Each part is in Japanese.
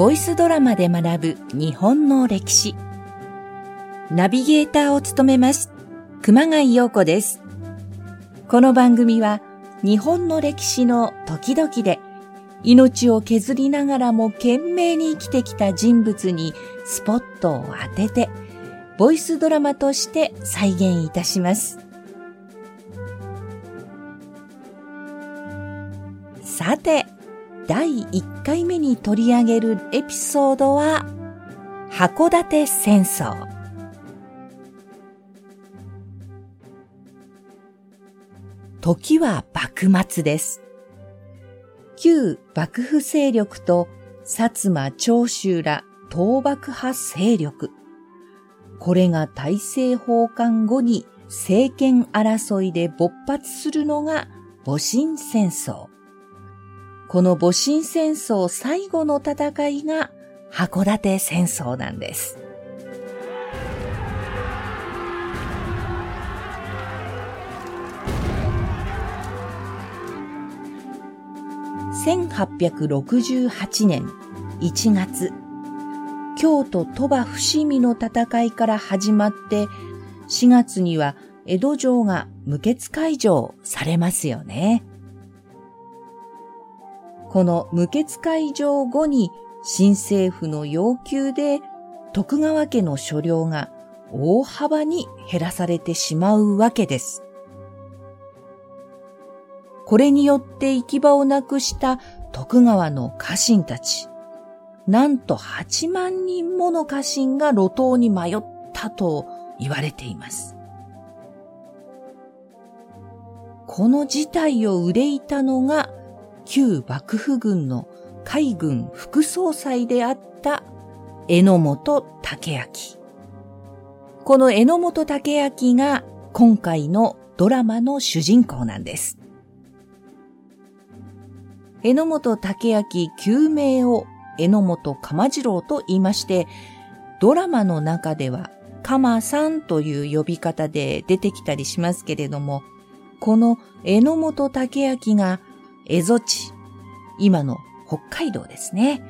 ボイスドラマで学ぶ日本の歴史。ナビゲーターを務めます、熊谷陽子です。この番組は日本の歴史の時々で命を削りながらも懸命に生きてきた人物にスポットを当てて、ボイスドラマとして再現いたします。さて、第1回目に取り上げるエピソードは、函館戦争。時は幕末です。旧幕府勢力と薩摩長州ら倒幕派勢力。これが大政奉還後に政権争いで勃発するのが戊辰戦争。この戊辰戦争最後の戦いが函館戦争なんです。1868年1月、京都鳥羽伏見の戦いから始まって、4月には江戸城が無血開城されますよね。この無血開城後に新政府の要求で徳川家の所領が大幅に減らされてしまうわけです。これによって行き場をなくした徳川の家臣たち。なんと8万人もの家臣が路頭に迷ったと言われています。この事態を憂いたのが旧幕府軍の海軍副総裁であった榎本武明。この榎本武明が今回のドラマの主人公なんです。榎本武明旧名を榎本鎌次郎と言いまして、ドラマの中では鎌さんという呼び方で出てきたりしますけれども、この榎本武明が蝦夷地、今の北海道ですね。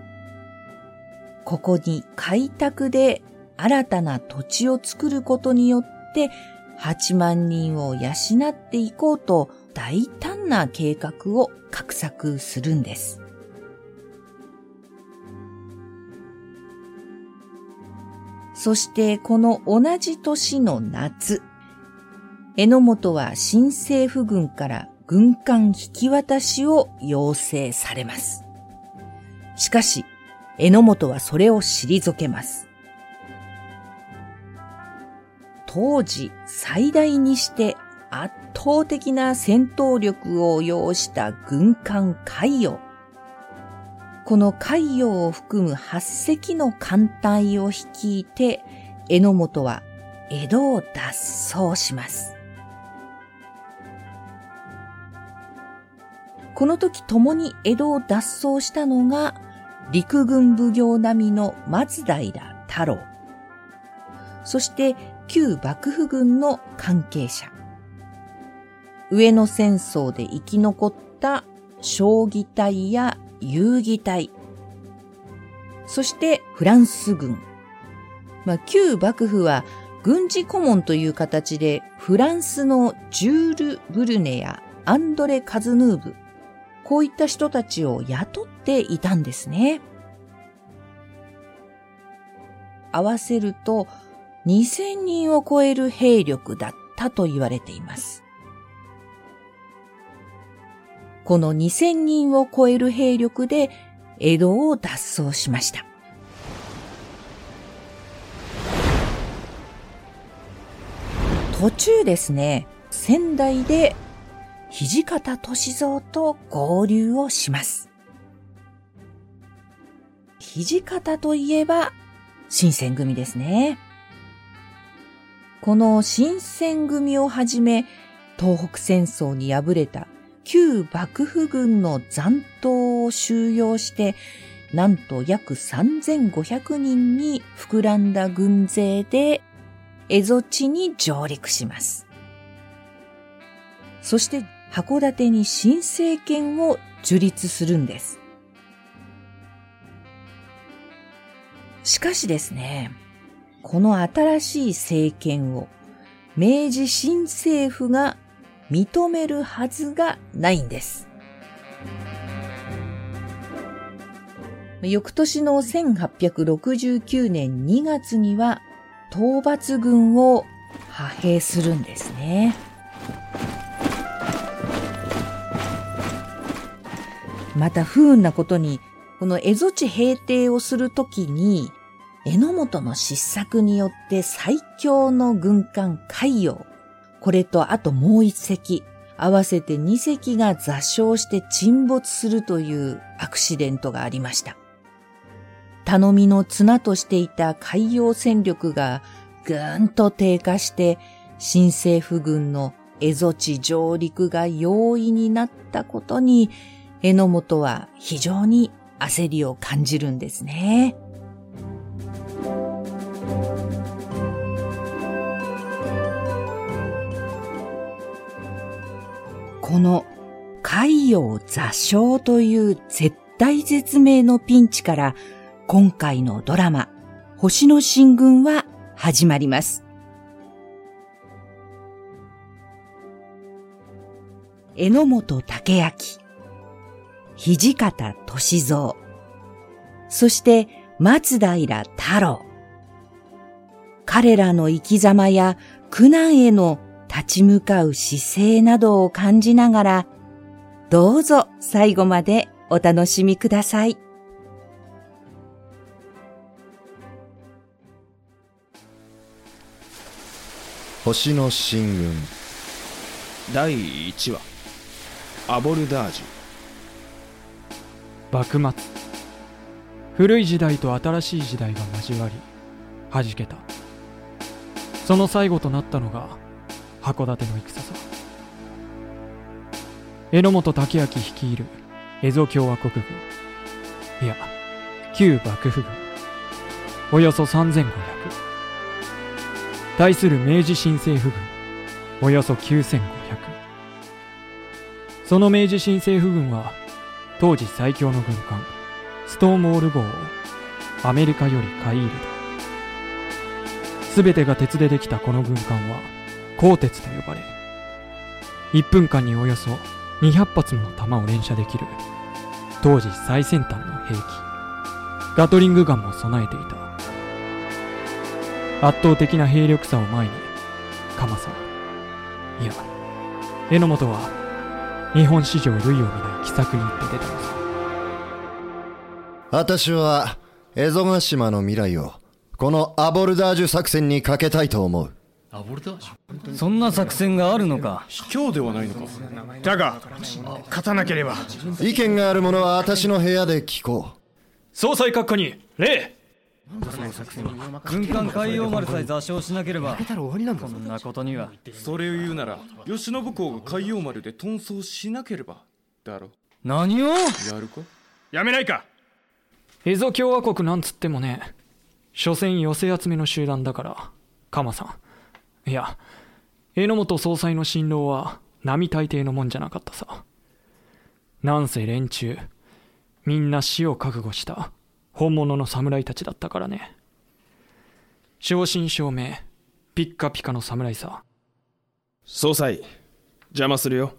ここに開拓で新たな土地を作ることによって8万人を養っていこうと大胆な計画を画策するんです。そしてこの同じ年の夏、榎本は新政府軍から軍艦引き渡しを要請されます。しかし、榎本はそれを退けます。当時最大にして圧倒的な戦闘力を要した軍艦海洋。この海洋を含む8隻の艦隊を率いて、榎本は江戸を脱走します。この時共に江戸を脱走したのが、陸軍奉行並みの松平太郎。そして旧幕府軍の関係者。上野戦争で生き残った将棋隊や遊戯隊。そしてフランス軍。まあ、旧幕府は軍事顧問という形でフランスのジュール・ブルネやアンドレ・カズヌーブこういった人たちを雇っていたんですね。合わせると2000人を超える兵力だったと言われています。この2000人を超える兵力で江戸を脱走しました。途中ですね、仙台で土方歳三と合流をします。土方といえば、新選組ですね。この新選組をはじめ、東北戦争に敗れた旧幕府軍の残党を収容して、なんと約3500人に膨らんだ軍勢で、蝦夷地に上陸します。そして函館に新政権を樹立するんです。しかしですね、この新しい政権を明治新政府が認めるはずがないんです。翌年の1869年2月には討伐軍を派兵するんですね。また不運なことに、この蝦夷地平定をするときに、榎本の失策によって最強の軍艦海洋、これとあともう一隻、合わせて二隻が座礁して沈没するというアクシデントがありました。頼みの綱としていた海洋戦力がぐーんと低下して、新政府軍の蝦夷地上陸が容易になったことに、榎本は非常に焦りを感じるんですね。この海洋座礁という絶対絶命のピンチから今回のドラマ星の進軍は始まります。榎本武明土方歳三、そして松平太郎。彼らの生き様や苦難への立ち向かう姿勢などを感じながら、どうぞ最後までお楽しみください。星の進軍第1話アボルダージュ幕末。古い時代と新しい時代が交わり弾けた。その最後となったのが函館の戦。さ榎本武明率いる蝦夷共和国軍。いや旧幕府軍。およそ3500対する明治新政府軍。およそ9500その明治新政府軍は当時最強の軍艦ストーンウォール号をアメリカより買い入れた。全てが鉄でできたこの軍艦は鋼鉄と呼ばれ1分間におよそ200発もの弾を連射できる当時最先端の兵器。ガトリングガンも備えていた。圧倒的な兵力差を前に鎌さんいや榎本は日本史上類を見ない奇策にって出たのさ私は蝦夷ヶ島の未来をこのアボルダージュ作戦にかけたいと思う。アボルダージュそんな作戦があるのか？卑怯ではないのか。だが勝たなければ。意見がある者は私の部屋で聞こう。総裁閣下に礼軍艦海洋丸さえ座礁しなければ。こんなことには。それを言うなら慶喜公が海洋丸で遁走しなければ。だろ。何を？やるか？やめないか。蝦夷共和国なんつってもね所詮寄せ集めの集団だから鎌さん。いや榎本総裁の辛労は並大抵のもんじゃなかったさ。なんせ連中みんな死を覚悟した本物の侍たちだったからね。正真正銘、ピッカピカの侍さ。総裁、邪魔するよ。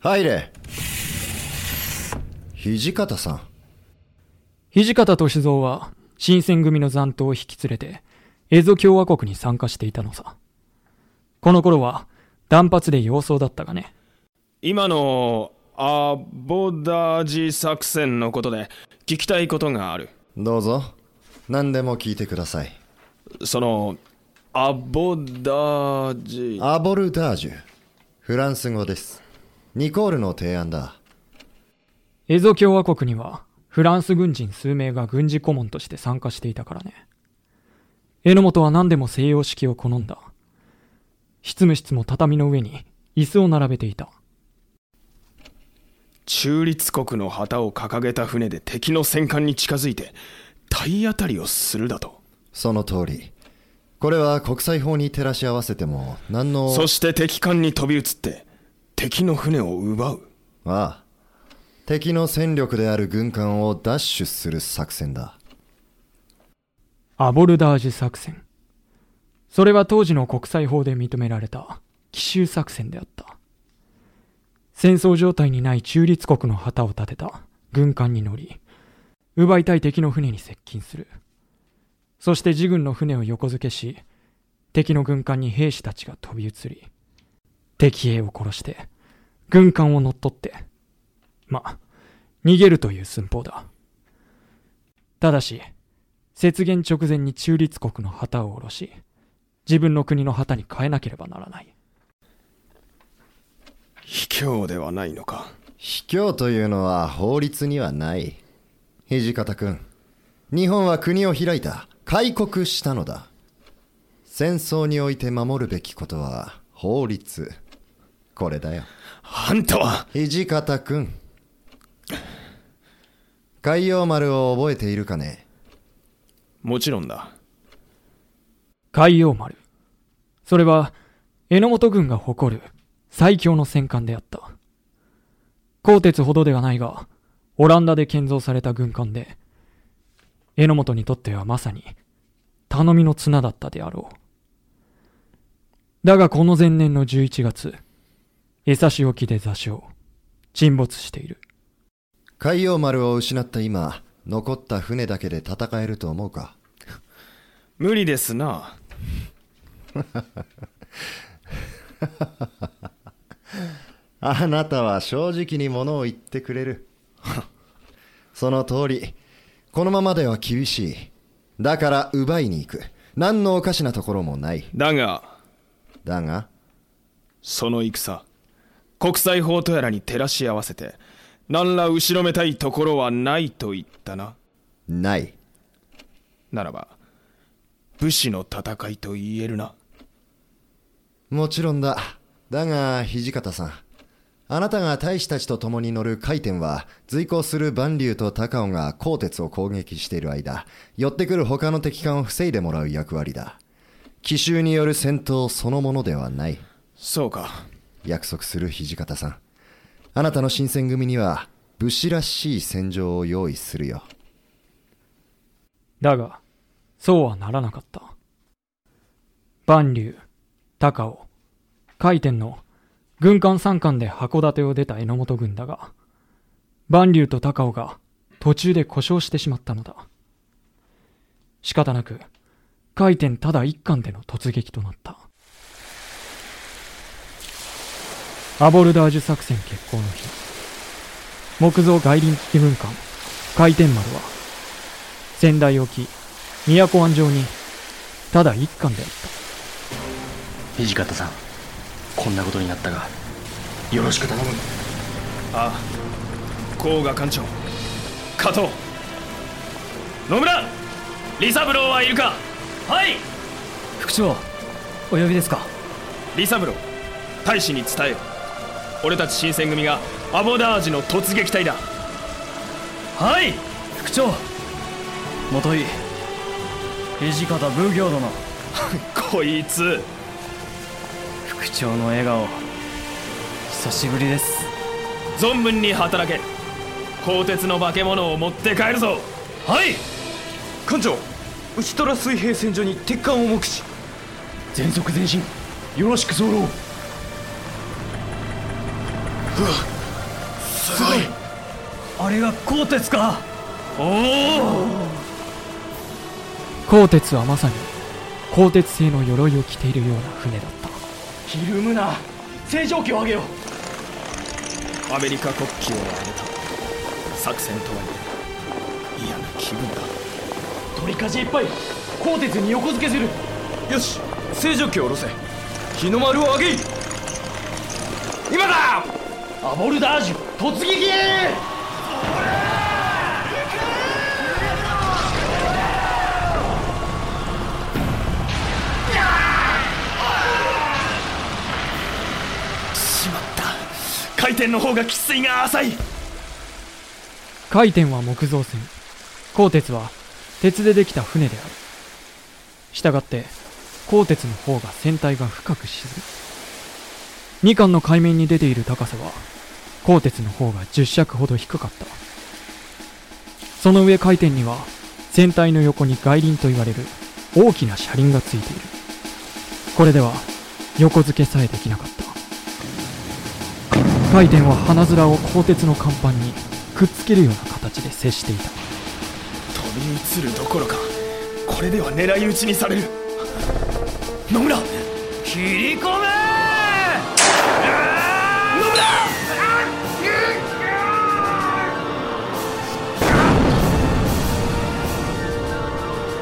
入れ。土方さん。土方歳三は、新選組の残党を引き連れて、蝦夷共和国に参加していたのさ。この頃は、断髪で様相だったがね。今の、アボダージ作戦のことで、聞きたいことがある。どうぞ。何でも聞いてください。そのアボダージ。アボルダージュ。フランス語です。ニコールの提案だ。蝦夷共和国にはフランス軍人数名が軍事顧問として参加していたからね。榎本は何でも西洋式を好んだ。執務室も畳の上に椅子を並べていた中立国の旗を掲げた船で敵の戦艦に近づいて体当たりをするだと。その通り。これは国際法に照らし合わせても何のそして敵艦に飛び移って敵の船を奪う。ああ。敵の戦力である軍艦を奪取する作戦だ。アボルダージュ作戦。それは当時の国際法で認められた奇襲作戦であった。戦争状態にない中立国の旗を立てた軍艦に乗り、奪いたい敵の船に接近する。そして自軍の船を横付けし、敵の軍艦に兵士たちが飛び移り、敵兵を殺して、軍艦を乗っ取って、ま、逃げるという寸法だ。ただし、雪原直前に中立国の旗を下ろし、自分の国の旗に変えなければならない。卑怯ではないのか？卑怯というのは法律にはない。土方君、日本は国を開いた。開国したのだ。戦争において守るべきことは法律。これだよ。あんたは？土方君。海洋丸を覚えているかね？もちろんだ。海洋丸。それは、榎本軍が誇る最強の戦艦であった。鋼鉄ほどではないが、オランダで建造された軍艦で、榎本にとってはまさに、頼みの綱だったであろう。だがこの前年の11月、江差し沖で座礁、沈没している。海洋丸を失った今、残った船だけで戦えると思うか？無理ですな。あなたは正直にものを言ってくれる。その通り、このままでは厳しい。だから奪いに行く。何のおかしなところもない。だが、だが、その戦、国際法とやらに照らし合わせて、何ら後ろめたいところはないと言ったな。ない。ならば、武士の戦いと言えるな。もちろんだ。だが、土方さん。あなたが大使たちと共に乗る回転は、随行する万竜と高尾が鋼鉄を攻撃している間、寄ってくる他の敵艦を防いでもらう役割だ。奇襲による戦闘そのものではない。そうか。約束する土方さん。あなたの新選組には、武士らしい戦場を用意するよ。だが、そうはならなかった。万竜、高尾、回転の軍艦三艦で函館を出た榎本軍だが、万竜と高尾が途中で故障してしまったのだ。仕方なく、回転ただ一艦での突撃となった。アボルダージュ作戦決行の日、木造外輪機軍艦、回転丸は、仙台沖、宮古湾上に、ただ一艦であった。土方さん。こんなことになったが。よろしく頼む。ああ甲賀艦長。加藤。野村。李三郎はいるか。はい。副長お呼びですか？李三郎大使に伝えよ。俺たち新選組がアボダージュの突撃隊だ。はい。副長元井。土方奉行殿。こいつ副長の笑顔。久しぶりです。存分に働け。鋼鉄の化け物を持って帰るぞ。はい。艦長内虎水平線上に鉄艦を目視全速前進。よろしく候うわ。すごい。あれが鋼鉄か。おお。鋼鉄はまさに鋼鉄製の鎧を着ているような船だったひるむな。正常期を上げよアメリカ国旗を上げた。作戦とはいえ嫌な気分だ。取りかじいっぱい鋼鉄に横付けする。よし正常期を下ろせ。日の丸を上げい。今だ！アボルダージュ突撃回転の方が喫水が浅い。回転は木造船。鋼鉄は鉄でできた船である。したがって鋼鉄の方が船体が深く沈む。2艦の海面に出ている高さは鋼鉄の方が10尺ほど低かった。その上回転には船体の横に外輪と言われる大きな車輪がついている。これでは横付けさえできなかった。回転は花面を鋼鉄の甲板にくっつけるような形で接していた。飛び移るどころかこれでは狙い撃ちにされる。野村切り込め!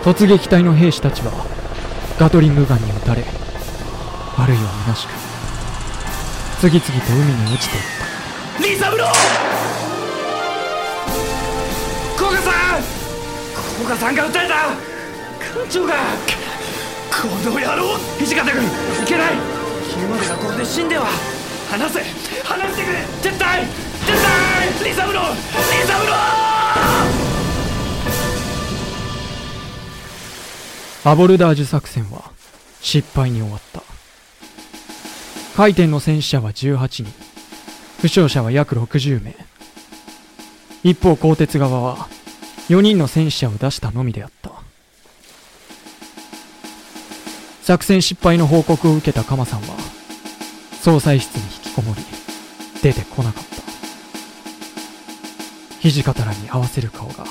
突撃隊の兵士たちはガトリングガンに撃たれあるいは虚しく次々と海に落ちていった。リサブロー！古賀さん！古賀さんが撃たれた！艦長が！この野郎！土方君！いけない！君までがこれで死んでは離せ！離してくれ！絶対！絶対！リサブロー！リサブロー！アボルダージュ作戦は失敗に終わった回転の戦死者は18人。負傷者は約60名。一方鋼鉄側は4人の戦死者を出したのみであった。作戦失敗の報告を受けた鎌さんは総裁室に引きこもり出てこなかった。土方らに合わせる顔が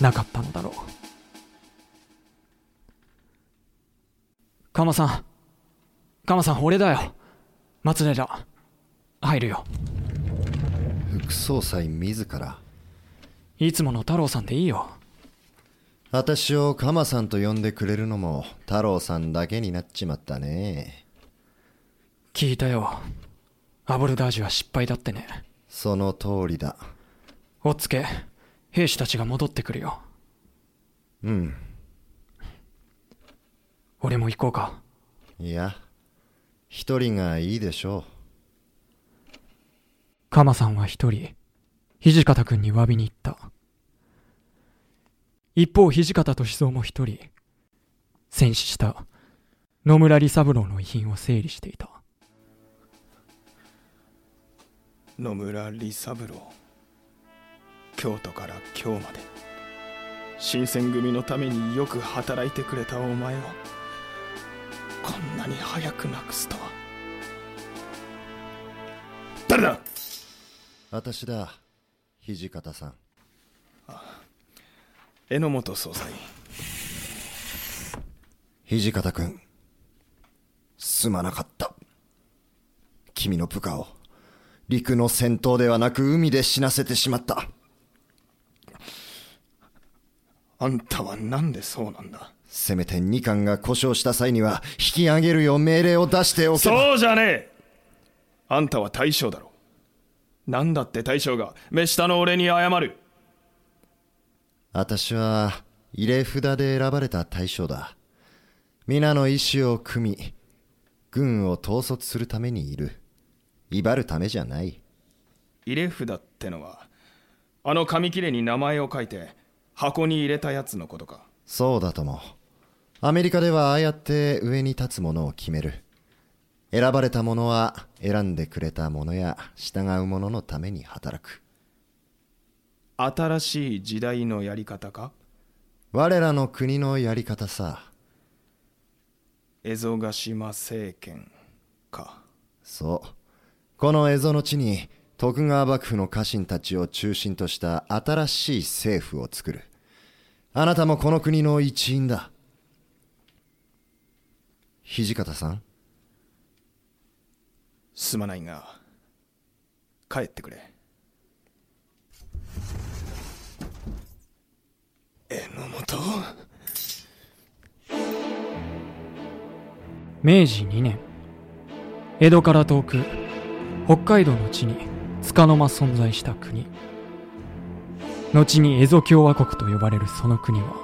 なかったのだろう。鎌さん鎌さん俺だよ。松寺入るよ。副総裁自ら。いつもの太郎さんでいいよ。私をカマさんと呼んでくれるのも太郎さんだけになっちまったね。聞いたよ。アボルダージュは失敗だってね。その通りだ。おっつけ兵士たちが戻ってくるよ。うん。俺も行こうか。いや一人がいいでしょカマさんは一人土方君に詫びに行った。一方土方歳三も一人戦死した野村利三郎の遺品を整理していた。野村利三郎。京都から今日まで。新選組のためによく働いてくれたお前をこんなに早くなくすとは。誰だ？私だ土方さん。榎本総裁。土方君。すまなかった。君の部下を。陸の戦闘ではなく海で死なせてしまった。あんたはなんでそうなんだ？せめて二艦が故障した際には引き上げるよう命令を出しておけば。そうじゃねえ。あんたは大将だろ。なんだって大将が。目下の俺に謝る。私は入れ札で選ばれた大将だ。皆の意志を組み軍を統率するためにいる。威張るためじゃない。入れ札ってのはあの紙切れに名前を書いて箱に入れたやつのことか。そうだともアメリカではああやって上に立つものを決める。選ばれた者は選んでくれた者や従う者のために働く。新しい時代のやり方か？我らの国のやり方さ。蝦夷ヶ島政権か？そう。この蝦夷の地に徳川幕府の家臣たちを中心とした新しい政府を作る。あなたもこの国の一員だ土方さん？すまないが帰ってくれ。榎本？明治2年江戸から遠く北海道の地に束の間存在した国。後に蝦夷共和国と呼ばれるその国は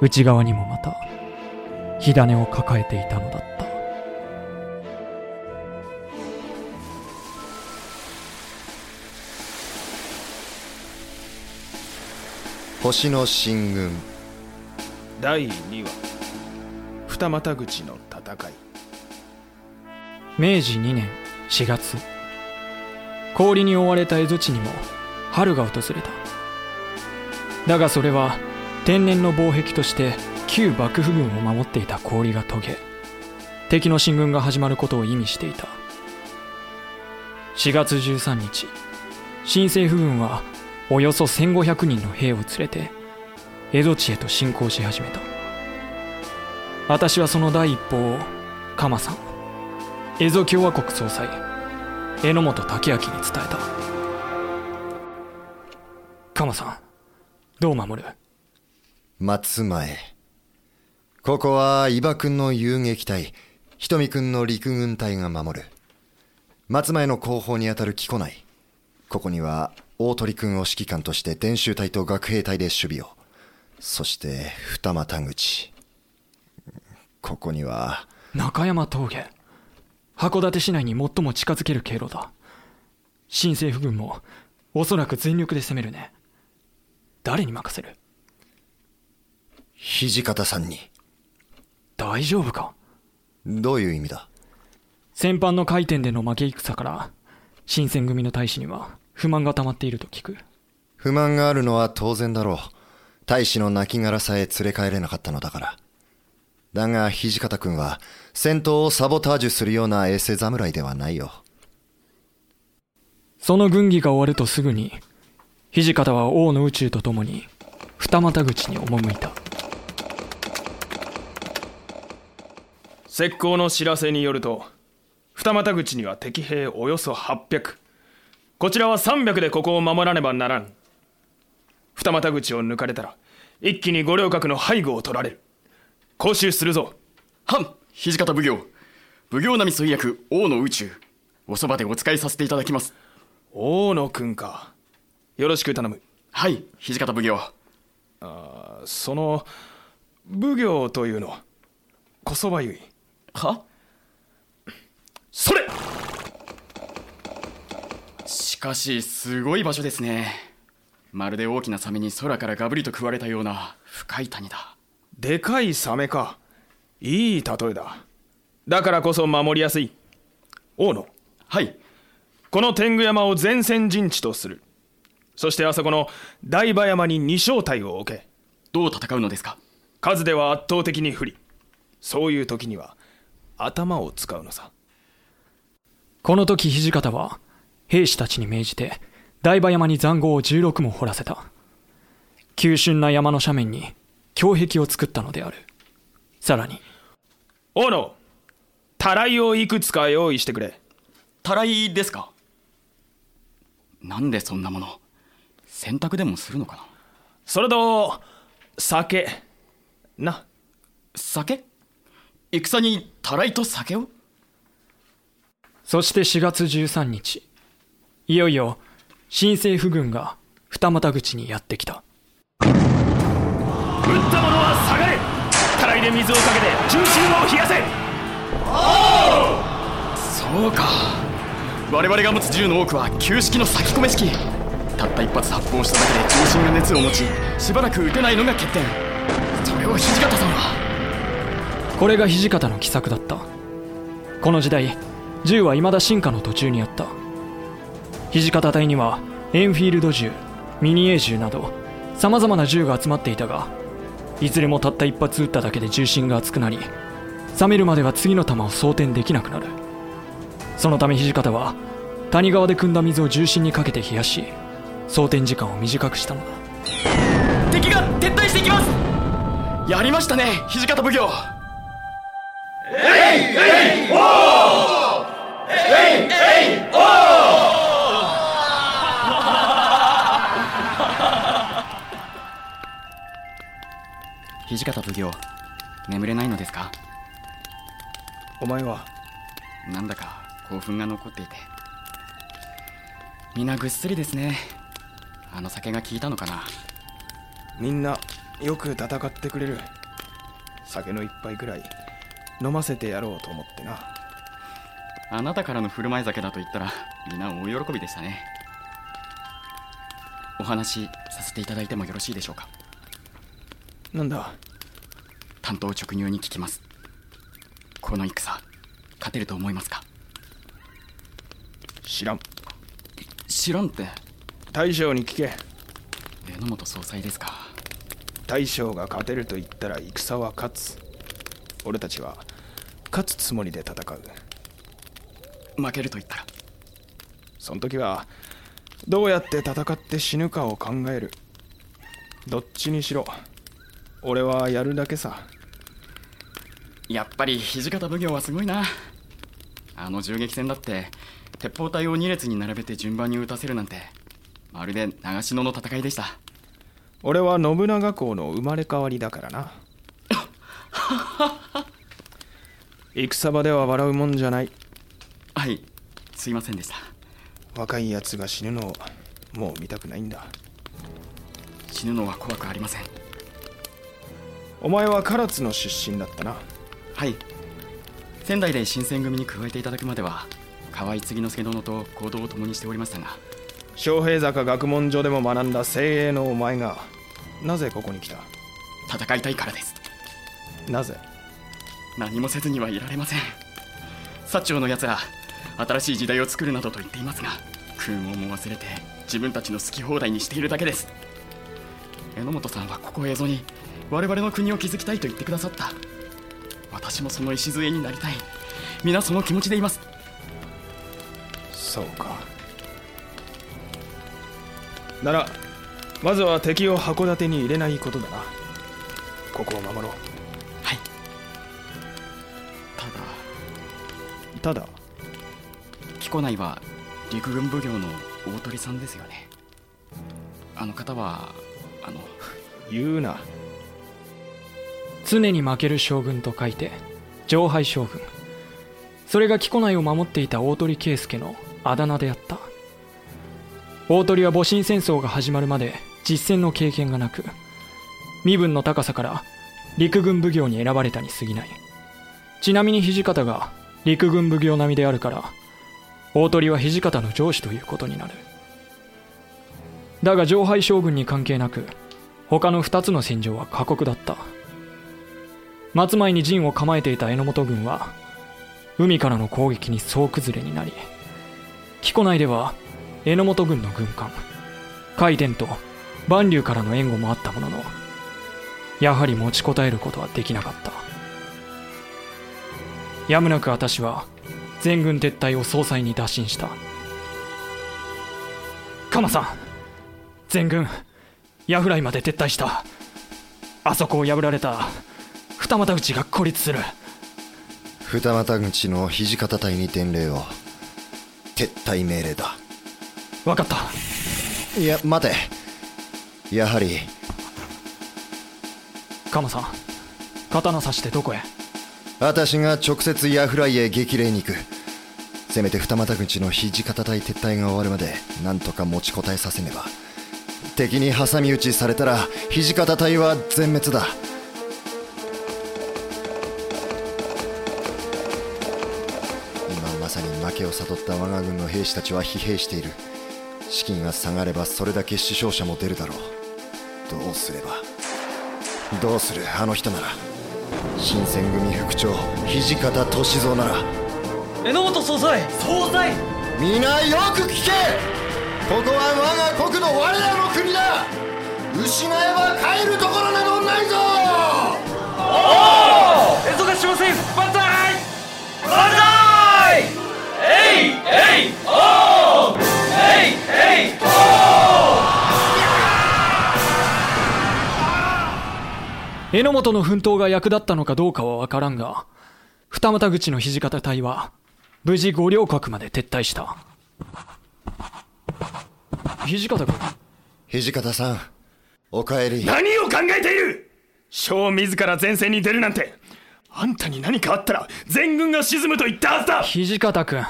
内側にもまた火種を抱えていたのだった。星の進軍。第2話。二股口の戦い。明治2年4月。氷に覆われた蝦夷地にも春が訪れた。だがそれは天然の防壁として旧幕府軍を守っていた氷が溶け敵の進軍が始まることを意味していた。4月13日新政府軍はおよそ1500人の兵を連れて江戸地へと侵攻し始めた。私はその第一報を鎌さん蝦夷共和国総裁榎本武明に伝えた。鎌さんどう守る？松前。ここは伊庭君の遊撃隊。瞳君の陸軍隊が守る。松前の後方にあたる木古内。ここには大鳥君を指揮官として伝習隊と学兵隊で守備を。そして二股口。ここには中山峠。函館市内に最も近づける経路だ。新政府軍もおそらく全力で攻めるね。誰に任せる？土方さんに大丈夫か？どういう意味だ？先般の回転での負け戦から新選組の大使には不満が溜まっていると聞く。不満があるのは当然だろう。大使の亡骸さえ連れ帰れなかったのだから。だが土方君は戦闘をサボタージュするようなエセ侍ではないよ。その軍議が終わるとすぐに土方は王の宇宙と共に二股口に赴いた石膏の知らせによると二股口には敵兵およそ800こちらは300でここを守らねばならん。二股口を抜かれたら一気に五稜郭の背後を取られる。講習するぞ。はん土方奉行。奉行並随役王の宇宙。おそばでお使いさせていただきます。大野くんか。よろしく頼む。はい土方奉行。あその奉行というのこそばゆいはそれ！しかしすごい場所ですね。まるで大きなサメに空からガブリと食われたような深い谷だ。でかいサメか。いい例えだ。だからこそ守りやすい。大野。はい。この天狗山を前線陣地とする。そしてあそこの大場山に二小隊を置け。どう戦うのですか？数では圧倒的に不利。そういう時には頭を使うのさ。この時土方は兵士たちに命じて大場山に塹壕を16も掘らせた。急峻な山の斜面に胸壁を作ったのである。さらに大野たらいをいくつか用意してくれ。たらいですか？なんでそんなもの？洗濯でもするのかな？それと酒。な。酒？戦にたらいと酒をそして4月13日いよいよ新政府軍が二股口にやってきた撃った者は下がれたらいで水をかけて重心を冷やせそうか我々が持つ銃の多くは旧式の先込め式たった一発発砲しただけで重心が熱を持ちしばらく撃てないのが欠点それを土方さんはこれが土方の奇策だった。この時代銃は未だ進化の途中にあった。土方隊にはエンフィールド銃ミニエー銃など様々な銃が集まっていたがいずれもたった一発撃っただけで重心が熱くなり冷めるまでは次の弾を装填できなくなる。そのため土方は谷川で汲んだ水を重心にかけて冷やし装填時間を短くしたのだ。敵が撤退していきます!やりましたね土方奉行!土方奉行眠れないのですか？お前は？なんだか興奮が残っていて。皆ぐっすりですね。あの酒が効いたのかな？みんなよく戦ってくれる酒の一杯くらい飲ませてやろうと思ってな。あなたからの振る舞い酒だと言ったら皆大喜びでしたね。お話しさせていただいてもよろしいでしょうか？なんだ？担当直入に聞きます。この戦勝てると思いますか？知らん。知らんって。大将に聞け。榎本総裁ですか。大将が勝てると言ったら戦は勝つ。俺たちは勝つつもりで戦う。負けると言ったら。その時はどうやって戦って死ぬかを考える。どっちにしろ俺はやるだけさ。やっぱり土方奉行はすごいな。あの銃撃戦だって鉄砲隊を2列に並べて順番に撃たせるなんてまるで長篠の戦いでした。俺は信長公の生まれ変わりだからな 戦場では笑うもんじゃない。はいすいませんでした。若いやつが死ぬのをもう見たくないんだ。死ぬのは怖くありません。お前は唐津の出身だったな。はい。仙台で新選組に加えていただくまでは河合継之助殿と行動を共にしておりましたが。昌平坂学問所でも学んだ精鋭のお前がなぜここに来た？戦いたいからです。なぜ？何もせずにはいられません。薩長のやつは新しい時代を作るなどと言っていますが空をも忘れて自分たちの好き放題にしているだけです。榎本さんはここ映像に我々の国を築きたいと言ってくださった。私もその礎になりたい。皆その気持ちでいます。そうか。ならまずは敵を函館に入れないことだな。ここを守ろう。ただ。木古内は陸軍奉行の大鳥さんですよね。あの方はあの言うな。常に負ける将軍と書いて上敗将軍。それが木古内を守っていた大鳥圭介のあだ名であった。大鳥は戊辰戦争が始まるまで実戦の経験がなく身分の高さから陸軍奉行に選ばれたに過ぎない。ちなみに土方が陸軍奉行並みであるから大鳥は土方の上司ということになる。だが上敗将軍に関係なく他の2つの戦場は過酷だった。松前に陣を構えていた榎本軍は海からの攻撃に総崩れになり木古内では榎本軍の軍艦海天と万竜からの援護もあったもののやはり持ちこたえることはできなかった。やむなく私は全軍撤退を総裁に打診した。鎌さん全軍ヤフライまで撤退した。あそこを破られた二股口が孤立する。二股口の土方隊に伝令を。撤退命令だ。分かった。いや待て。やはり。鎌さん刀刺してどこへ？私が直接ヤフライへ激励に行く。せめて二股口の土方隊撤退が終わるまでなんとか持ちこたえさせねば。敵に挟み撃ちされたら土方隊は全滅だ。今まさに負けを悟った我が軍の兵士たちは疲弊している。士気が下がればそれだけ死傷者も出るだろう。どうすれば？どうする？あの人なら。新選組副長土方歳三なら榎本総裁総裁！皆よく聞け！ここは我が国の我らの国だ！失えば帰るところなどないぞ！江戸がしません万歳万歳えいえいおー！えいえい榎本の奮闘が役立ったのかどうかは分からんが二股口の土方隊は無事五稜郭まで撤退した。土方君。土方さんおかえり。何を考えている！将自ら前線に出るなんて。あんたに何かあったら全軍が沈むと言ったはずだ！土方君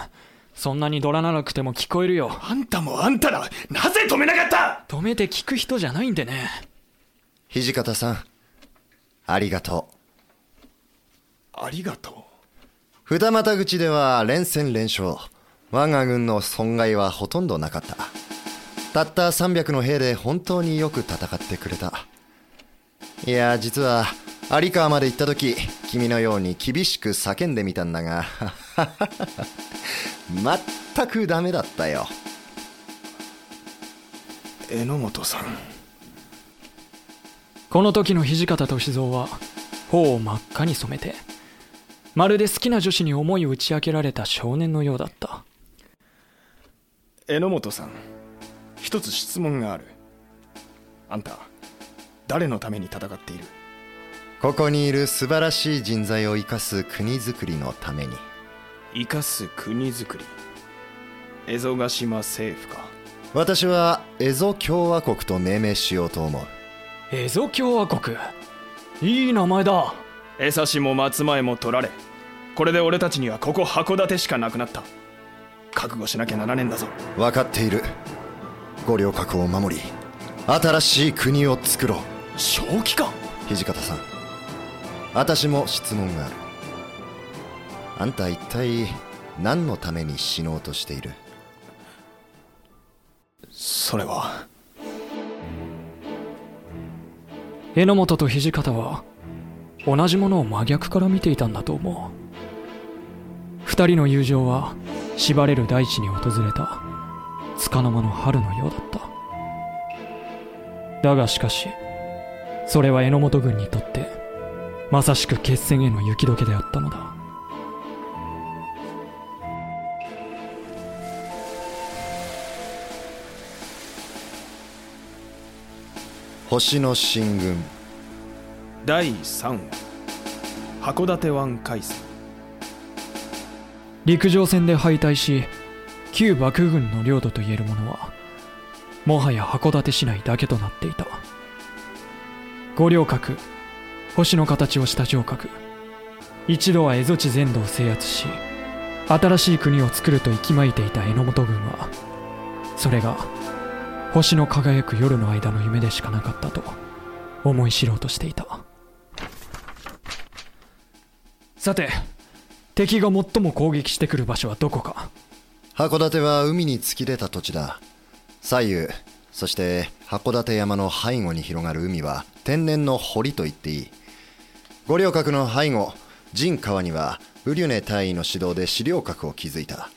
そんなに怒らなくても聞こえるよ。あんたもあんただ。なぜ止めなかった？止めて聞く人じゃないんでね。土方さんありがとう。ありがと二股口では連戦連勝。我が軍の損害はほとんどなかった。たった300の兵で本当によく戦ってくれた。いや実は有川まで行った時君のように厳しく叫んでみたんだが 全くダメだったよ。う榎本さんこの時の土方歳三は頬を真っ赤に染めてまるで好きな女子に思いを打ち明けられた少年のようだった。榎本さん一つ質問がある。あんた誰のために戦っている？ここにいる素晴らしい人材を生かす国づくりのために。生かす国づくり。蝦夷ヶ島政府か。私は蝦夷共和国と命名しようと思う蝦夷共和国。いい名前だ。江差も松前も取られこれで俺たちにはここ函館しかなくなった。覚悟しなきゃならねえんだぞ。分かっている。五稜郭を守り新しい国を作ろう。正気か？土方さん。私も質問がある。あんた一体何のために死のうとしている？それは榎本と土方は同じものを真逆から見ていたんだと思う。2人の友情は縛れる大地に訪れた束の間の春のようだった。だがしかしそれは榎本軍にとってまさしく決戦への雪解けであったのだ。星の進軍。第3話。函館湾海戦。陸上戦で敗退し旧幕府軍の領土といえるものはもはや函館市内だけとなっていた。五稜郭星の形をした城郭。一度は蝦夷地全土を制圧し新しい国を作ると息巻いていた榎本軍はそれが星の輝く夜の間の夢でしかなかったと思い知ろうとしていた。さて敵が最も攻撃してくる場所はどこか。函館は海に突き出た土地だ。左右そして函館山の背後に広がる海は天然の堀と言っていい。五稜郭の背後陣川にはウリュネ大尉の指導で資料郭を築いた。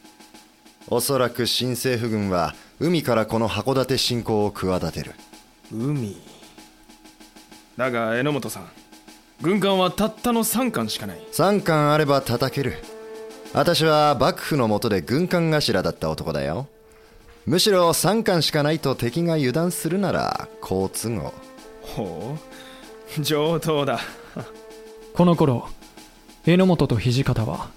おそらく新政府軍は海からこの函館侵攻を企てる。海。だが榎本さん軍艦はたったの3艦しかない。3艦あれば叩ける。私は幕府の下で軍艦頭だった男だよ。むしろ3艦しかないと敵が油断するなら好都合。ほう上等だ。この頃榎本と土方は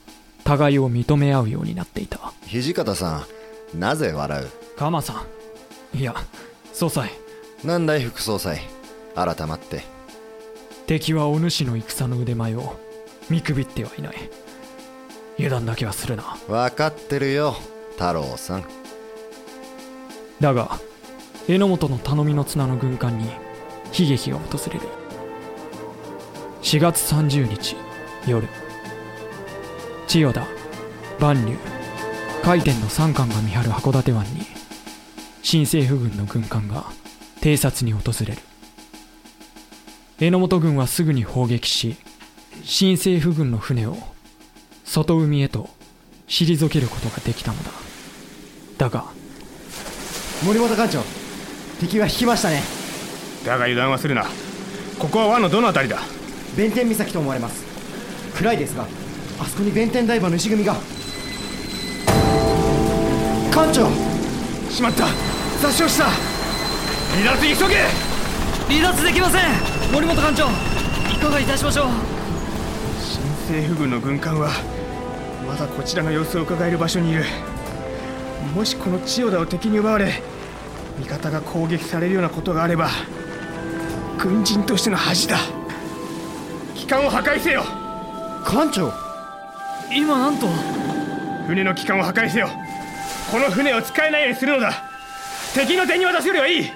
互いを認め合うようになっていた。土方さんなぜ笑う？鎌さん。いや総裁。なんだい副総裁？改まって。敵はお主の戦の腕前を見くびってはいない。油断だけはするな。分かってるよ太郎さん。だが榎本の頼みの綱の軍艦に悲劇が訪れる。4月30日夜千代田。万竜海天の三艦が見張る函館湾に。新政府軍の軍艦が偵察に訪れる。榎本軍はすぐに砲撃し新政府軍の船を外海へと退けることができたのだ。だが森本艦長敵は引きましたね。だが油断はするな。ここは湾のどの辺りだ？弁天岬と思われます。暗いですがあそこに弁天台場の石組みが。艦長。しまった。殺傷した。離脱急げ。離脱できません。森本艦長。いかがいたしましょう。新政府軍の軍艦はまだこちらの様子を伺える場所にいる。もしこの千代田を敵に奪われ味方が攻撃されるようなことがあれば軍人としての恥だ。機関を破壊せよ。艦長今なんと？船の機関を破壊せよ。この船を使えないようにするのだ。敵の手に渡すよりはいい。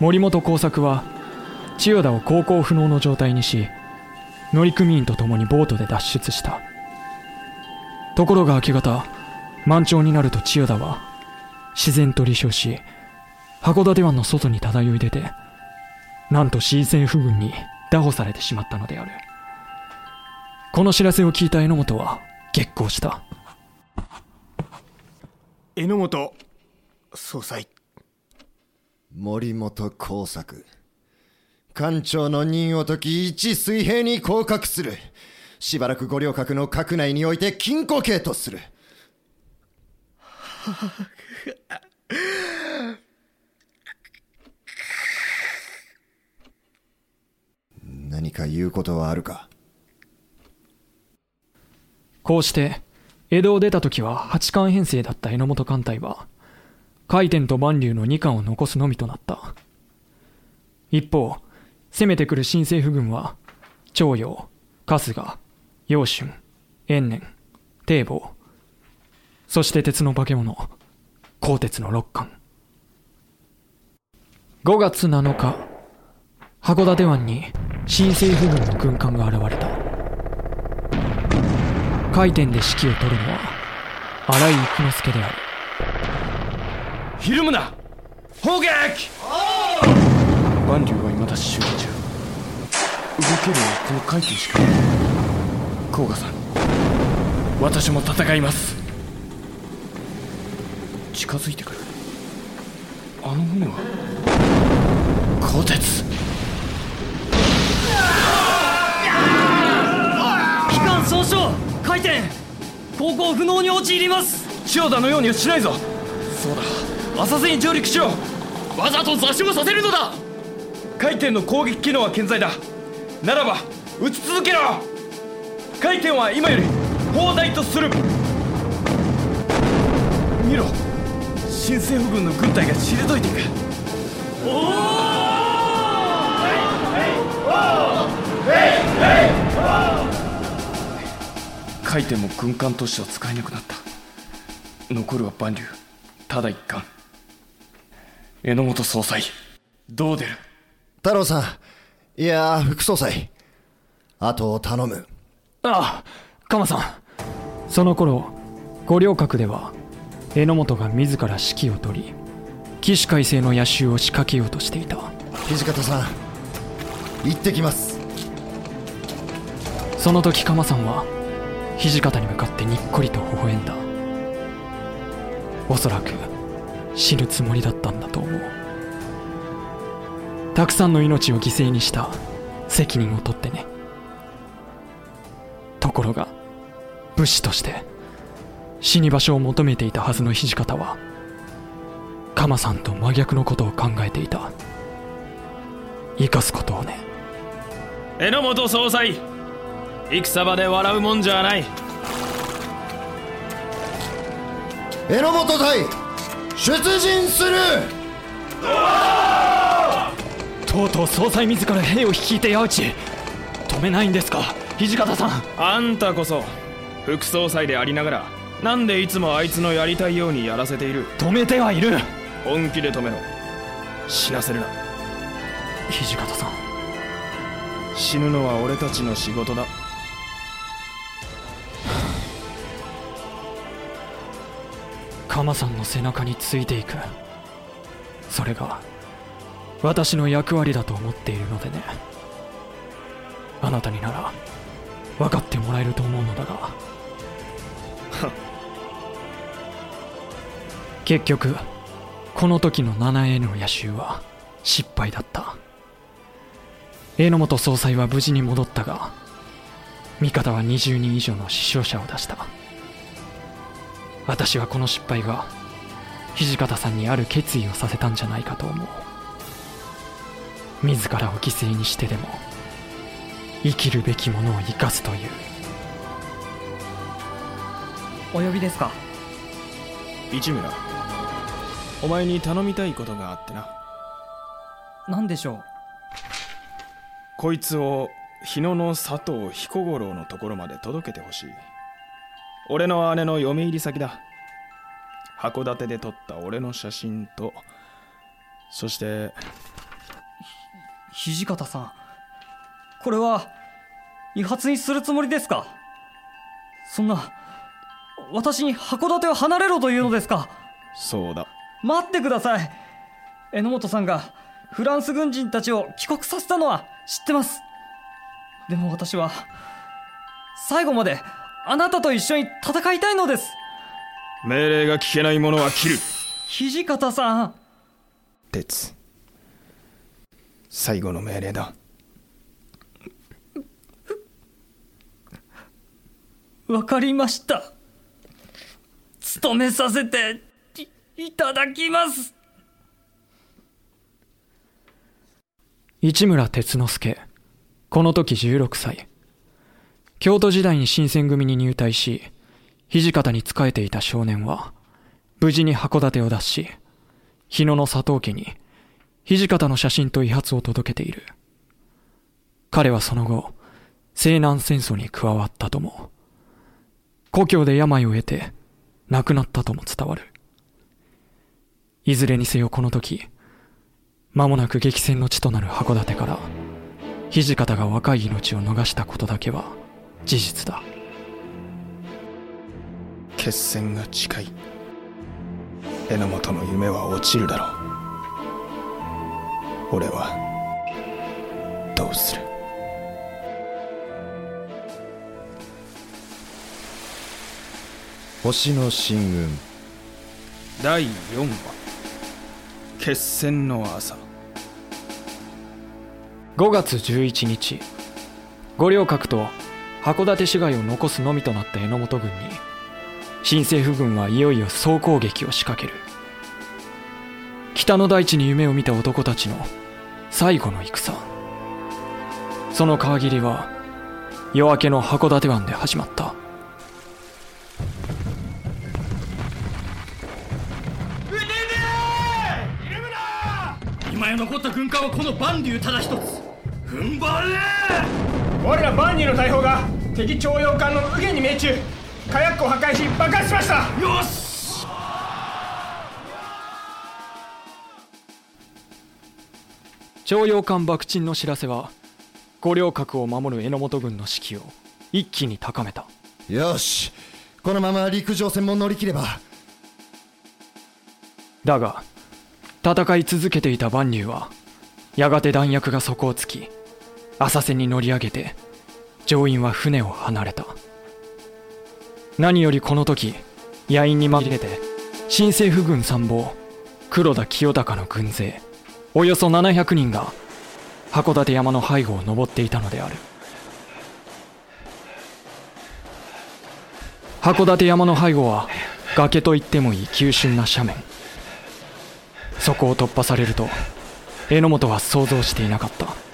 森本耕作は千代田を航行不能の状態にし乗組員と共にボートで脱出した。ところが明け方満潮になると千代田は自然と離礁し函館湾の外に漂い出てなんと新政府軍に拿捕されてしまったのであるこの知らせを聞いた榎本は激高した。榎本総裁。森本耕作。艦長の任を解き一水平に降格する。しばらく五稜郭の閣内において禁錮刑とする。何か言うことはあるか？こうして江戸を出た時は八巻編成だった榎本艦隊は回天と万竜の2巻を残すのみとなった。一方攻めてくる新政府軍は長陽春日陽春延年堤防そして鉄の化け物鋼鉄の六巻5月7日函館湾に新政府軍の軍艦が現れた。回転で指揮を執るのは荒井育之助である。ひるむな砲撃！万竜は未だ修理中。動けるのはこの回転しかない。甲賀さん。私も戦います。近づいてくる。あの船は？鋼鉄機関総称回転。航行不能に陥ります。千代田のようにはしないぞそうだ浅瀬に上陸しろわざと座礁させるのだ。回転の攻撃機能は健在だ。ならば撃ち続けろ。回転は今より砲台とする。見ろ。新政府軍の軍隊が退いていく。おおはいはいおおはいはいおお回転も軍艦としては使えなくなった。残るは万竜。ただ一貫榎本総裁どう出る？太郎さん、いや、副総裁。後を頼む。ああ鎌さん。その頃五稜郭では榎本が自ら指揮を執り起死回生の野襲を仕掛けようとしていた。土方さん、行ってきます。その時鎌さんは土方に向かってにっこりと微笑んだ。おそらく死ぬつもりだったんだと思う。たくさんの命を犠牲にした責任を取ってね。ところが武士として死に場所を求めていたはずの土方は鎌さんと真逆のことを考えていた。生かすことをね。榎本総裁戦場で笑うもんじゃない。榎本隊、出陣する。とうとう総裁自ら兵を率いて矢打ち。止めないんですか土方さん。あんたこそ副総裁でありながらなんでいつもあいつのやりたいようにやらせている。止めてはいる。本気で止めろ。死なせるな。土方さん。死ぬのは俺たちの仕事だ鎌さんの背中についていく。それが私の役割だと思っているのでね。あなたになら分かってもらえると思うのだが。結局この時の 7A の野襲は失敗だった。榎本総裁は無事に戻ったが味方は20人以上の死傷者を出した私はこの失敗が土方さんにある決意をさせたんじゃないかと思う。自らを犠牲にしてでも生きるべきものを生かすという。お呼びですか？市村。お前に頼みたいことがあってな。何でしょう？こいつを日野の佐藤彦五郎のところまで届けてほしい俺の姉の嫁入り先だ。函館で撮った俺の写真とそして土方さん。これは違発にするつもりですか？そんな私に函館を離れろというのですか？そうだ。待ってください。榎本さんがフランス軍人たちを帰国させたのは知ってます。でも私は最後まであなたと一緒に戦いたいのです。命令が聞けない者は切る。土方さん。鉄。最後の命令だ。わかりました。務めさせていいただきます。市村哲之助。この時16歳京都時代に新選組に入隊し土方に仕えていた少年は無事に函館を脱し日野の佐藤家に土方の写真と遺髪を届けている。彼はその後西南戦争に加わったとも故郷で病を得て亡くなったとも伝わる。いずれにせよこの時間もなく激戦の地となる函館から土方が若い命を逃したことだけは事実だ。決戦が近い。榎本の夢は落ちるだろう。俺はどうする。星の進軍。第4話。決戦の朝。5月11日。五稜郭と函館市街を残すのみとなった榎本軍に新政府軍はいよいよ総攻撃を仕掛ける。北の大地に夢を見た男たちの最後の戦。その川切りは夜明けの函館湾で始まった。今や残った軍艦はこの万竜ただ一つ。踏ん張れ我ら万人の大砲が敵徴用艦の右舷に命中。火薬庫を破壊し爆発しました。よし。徴用艦爆沈の知らせは五稜郭を守る榎本軍の士気を一気に高めた。よし。このまま陸上戦も乗り切れば。だが戦い続けていた万竜はやがて弾薬が底をつき浅瀬に乗り上げて乗員は船を離れた。何よりこの時野因に紛れて新政府軍参謀黒田清隆の軍勢およそ700人が函館山の背後を登っていたのである。函館山の背後は崖と言ってもいい急峻な斜面。そこを突破されると榎本は想像していなかった。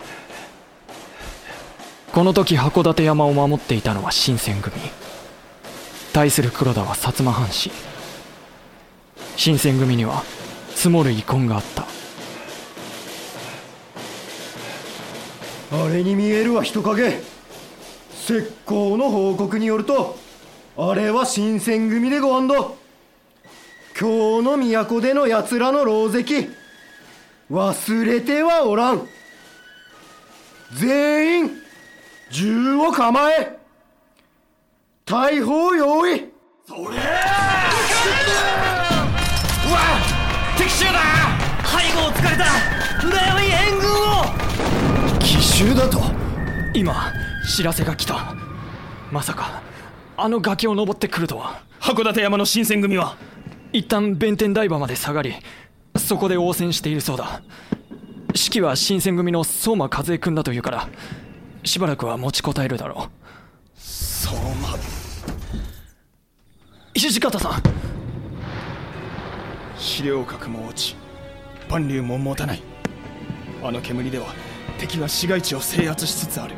この時函館山を守っていたのは新選組。対する黒田は薩摩藩士。新選組には積もる遺恨があった。あれに見えるは人影。石膏の報告によるとあれは新選組でご安堵今日の都での奴らの狼藉忘れてはおらん。全員銃を構え。大砲用意。敵襲だ。背後を突かれた。羨み援軍を。奇襲だと。今知らせが来た。まさかあの崖を登ってくるとは。函館山の新選組は。一旦弁天台場まで下がりそこで応戦しているそうだ。指揮は新選組の相馬和恵君だというからしばらくは持ちこたえるだろ相馬う土方さん。資料核も落ち万竜も持たない。あの煙では敵は市街地を制圧しつつある。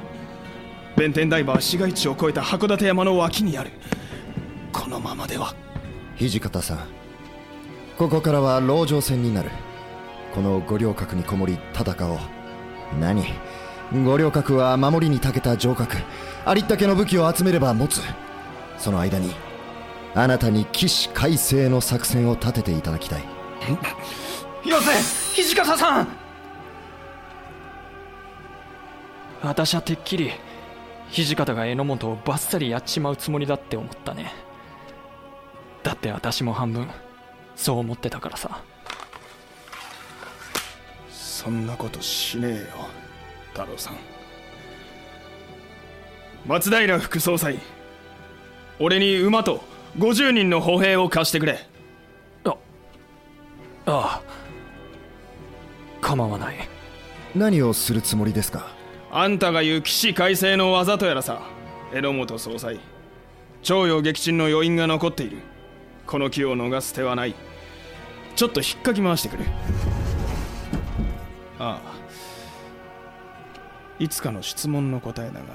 弁天台場は市街地を越えた函館山の脇にある。このままでは。土方さんここからは籠城戦になる。この五稜郭にこもり戦おう。何五稜郭は守りに長けた城郭。ありったけの武器を集めれば持つ。その間にあなたに起死回生の作戦を立てていただきたい。よせ土方さん！私はてっきり土方が榎本をバッサリやっちまうつもりだって思ったね。だって私も半分そう思ってたからさ。そんなことしねえよ太郎さん。松平副総裁俺に馬と50人の歩兵を貸してくれ。ああ構わない。何をするつもりですか？あんたが言う起死回生の技とやらさ榎本総裁徴用撃沈の余韻が残っている。この機を逃す手はない。ちょっと引っかき回してくれ。ああいつかの質問の答えだが。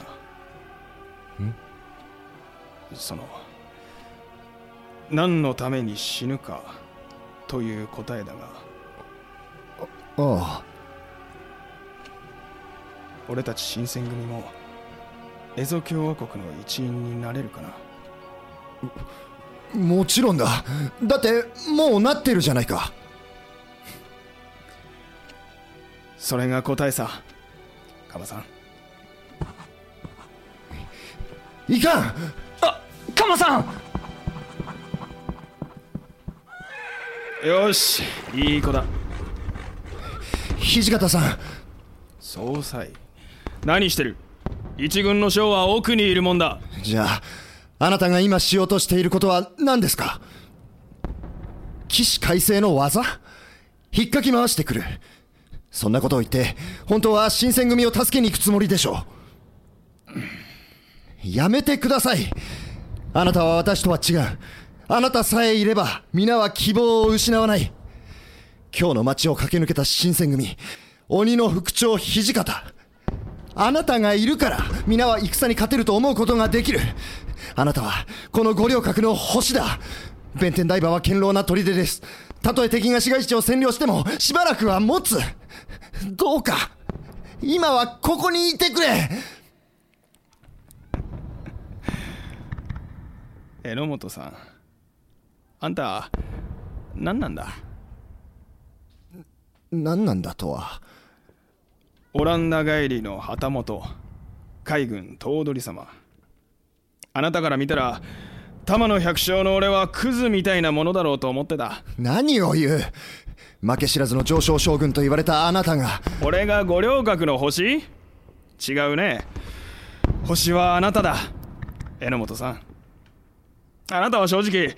その何のために死ぬかという答えだが。ああ俺たち新選組もエゾ共和国の一員になれるかな。もちろんだ。だってもうなってるじゃないか。それが答えさカバさん。いかん！あカマさん！よしいい子だ。土方さん。総裁。何してる？一軍の将は奥にいるもんだ。じゃああなたが今しようとしていることは何ですか？起死回生の技？引っかき回してくるそんなことを言って本当は新選組を助けに行くつもりでしょう。やめてください。あなたは私とは違う。あなたさえいれば皆は希望を失わない。今日の街を駆け抜けた新選組鬼の副長土方。あなたがいるから皆は戦に勝てると思うことができる。あなたはこの五稜郭の星だ。弁天大馬は堅牢な砦です。たとえ敵が市街地を占領してもしばらくは持つ。どうか今はここにいてくれ。榎本さんあんた何なんだ？何なんだとは。オランダ帰りの旗本海軍頭取様。あなたから見たら玉の百姓の俺はクズみたいなものだろうと思ってた。何を言う？負け知らずの上昇将軍と言われたあなたが。俺が五稜郭の星？違うね。星はあなただ。榎本さん。あなたは正直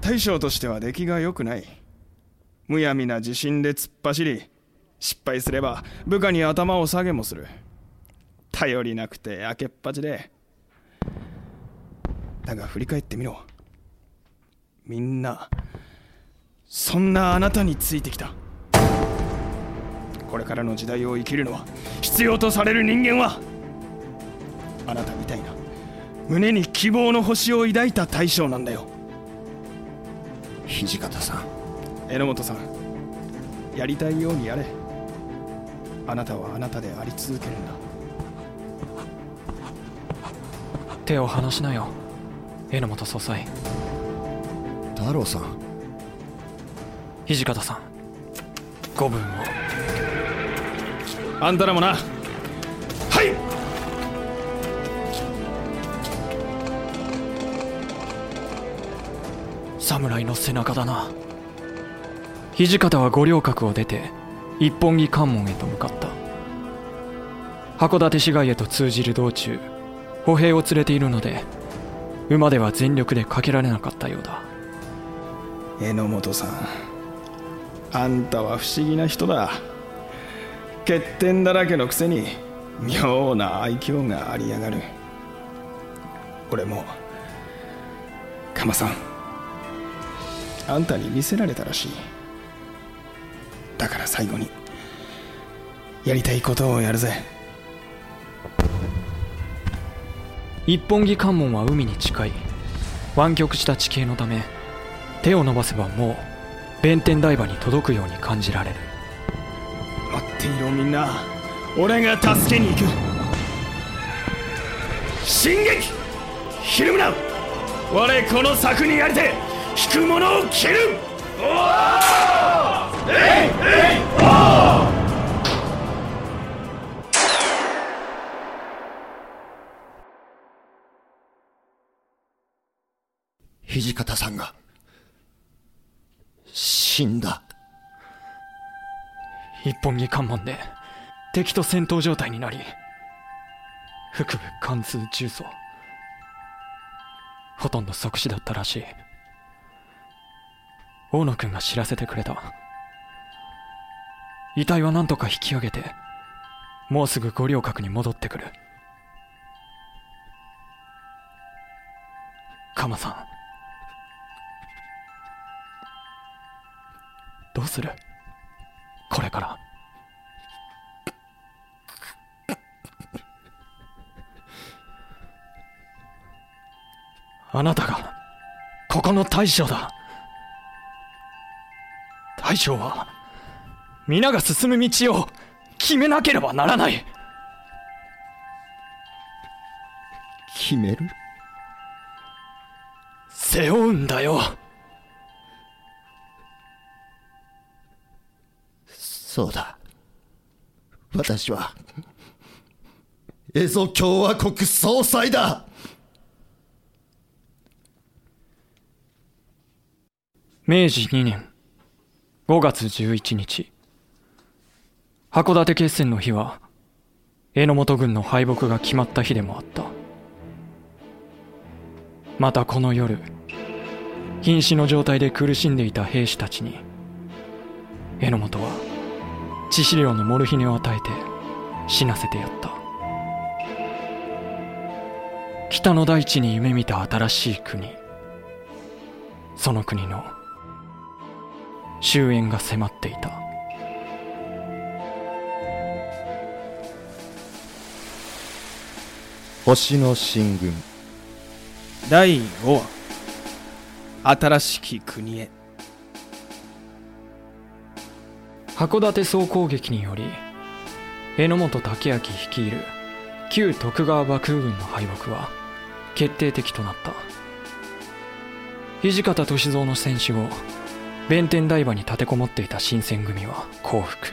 大将としては出来が良くない。むやみな自信で突っ走り失敗すれば部下に頭を下げもする。頼りなくて明けっぱちでだが振り返ってみろ。みんなそんなあなたについてきた。これからの時代を生きるのは必要とされる人間はあなたみたいな胸に希望の星を抱いた大将なんだよ。土方さん。榎本さんやりたいようにやれ。あなたはあなたであり続けるんだ。手を離しなよ榎本総裁太郎さん土方さんご分をあんたらもなはい侍の背中だな土方は五稜郭を出て一本木関門へと向かった函館市街へと通じる道中歩兵を連れているので馬では全力でかけられなかったようだ。榎本さんあんたは不思議な人だ。欠点だらけのくせに妙な愛嬌がありやがる。俺も鎌さんあんたに見せられたらしい。だから最後にやりたいことをやるぜ。一本木関門は海に近い。湾曲した地形のため手を伸ばせばもう弁天台場に届くように感じられる。待っていろみんな。俺が助けに行く。進撃!ひるむな我この策にやりて引く者を切る!おおえい!えい!おお土方さんが。死んだ。一本木関門で敵と戦闘状態になり腹部貫通重曹ほとんど即死だったらしい。大野くんが知らせてくれた。遺体は何とか引き上げてもうすぐ五稜郭に戻ってくる。カマさん。どうする？これから。あなたがここの大将だ。大将は皆が進む道を決めなければならない。決める？背負うんだよそうだ。私はエゾ共和国総裁だ。明治2年5月11日。函館決戦の日は榎本軍の敗北が決まった日でもあった。またこの夜瀕死の状態で苦しんでいた兵士たちに榎本は致死量のモルヒネを与えて死なせてやった。北の大地に夢見た新しい国。その国の終焉が迫っていた。星の進軍。第5話新しき国へ。函館総攻撃により榎本武明率いる旧徳川幕府軍の敗北は決定的となった。土方歳三の戦死後弁天台場に立てこもっていた新選組は降伏。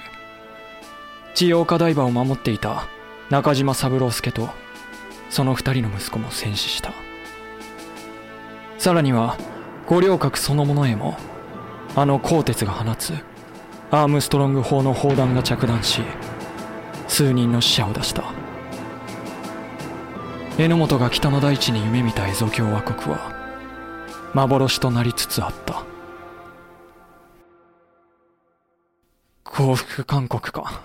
千代岡台場を守っていた中島三郎介とその二人の息子も戦死した。さらには五稜郭そのものへもあの鋼鉄が放つアームストロング砲の砲弾が着弾し数人の死者を出した。榎本が北の大地に夢見たエゾ共和国は幻となりつつあった。降伏勧告か。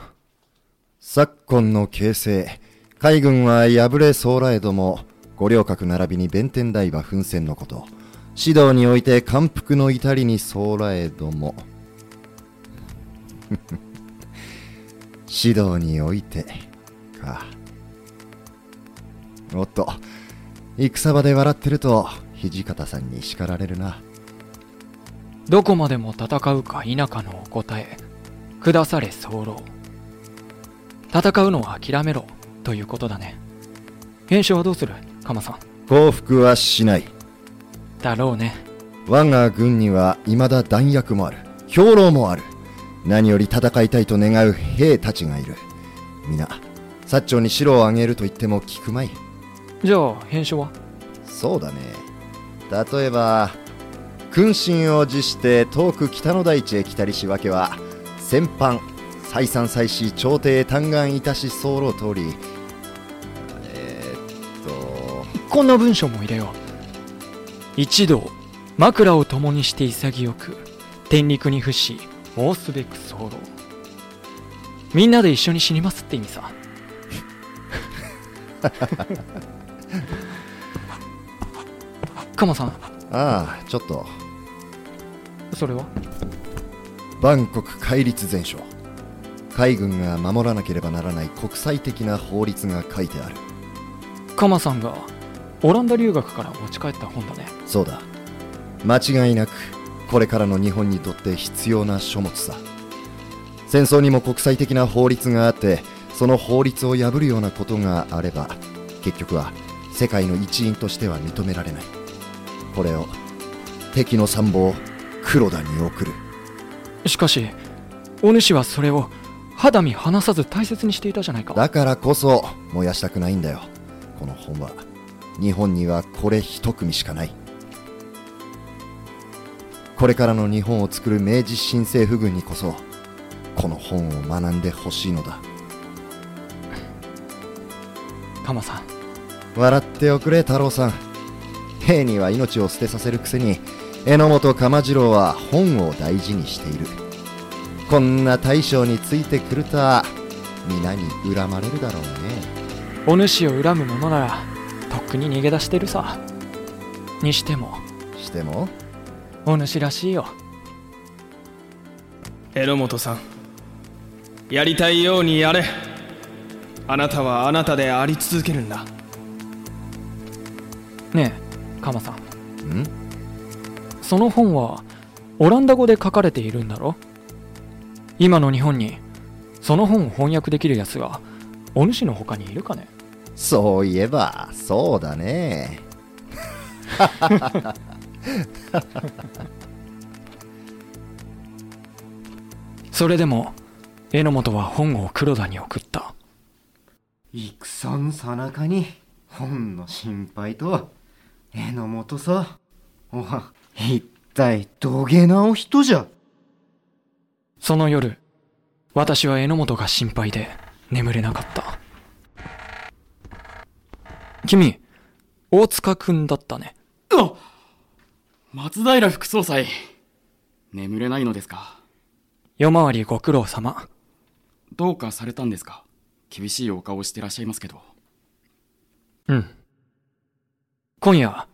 昨今の形勢海軍は敗れそうらえども五稜郭並びに弁天台場奮戦のこと。指導において感服の至りにそうらえども。指導において。か。おっと。戦場で笑ってると土方さんに叱られるな。どこまでも戦うか否かのお答え。下され候。戦うのは諦めろということだね。編集はどうする？カマさん。降伏はしない。だろうね。我が軍には未だ弾薬もある。兵糧もある何より戦いたいと願う兵たちがいる。皆薩長に城を挙げると言っても聞くまい。じゃあ編集は？そうだね。例えば君臣を辞して遠く北の大地へ来たりしわけは戦犯再三再し朝廷へ嘆願いたし候通り。えー、っと。こんな文章も入れよう。一同枕を共にして潔く天陸に伏し申すべく候みんなで一緒に死にますって意味さ。カマさん。ああちょっと。それは？万国戒律全書。海軍が守らなければならない国際的な法律が書いてある。カマさんがオランダ留学から持ち帰った本だね。そうだ。間違いなくこれからの日本にとって必要な書物さ。戦争にも国際的な法律があってその法律を破るようなことがあれば結局は世界の一員としては認められない。これを敵の参謀黒田に送る。しかしお主はそれを肌身離さず大切にしていたじゃないか。だからこそ燃やしたくないんだよ。この本は。日本にはこれ一組しかないこれからの日本を作る明治新政府軍にこそこの本を学んでほしいのだ。カマさん。笑っておくれ太郎さん。兵には命を捨てさせるくせに榎本鎌次郎は本を大事にしている。こんな大将についてくるとは皆に恨まれるだろうね。お主を恨む者ならとっくに逃げ出してるさ。にしても。しても？お主らしいよ。榎本さんやりたいようにやれ。あなたはあなたであり続けるんだ。ねえカマさん。ん？その本はオランダ語で書かれているんだろ？今の日本にその本を翻訳できるやつがお主の他にいるかね？そういえばそうだね それでも榎本は本を黒田に送った。戦のさなかに本の心配とは榎本さおは一体どげなお人じゃ。その夜私は榎本が心配で眠れなかった。君大塚君だったね。あ松平副総裁眠れないのですか？夜回りご苦労様。どうかされたんですか？厳しいお顔してらっしゃいますけど。うん。今夜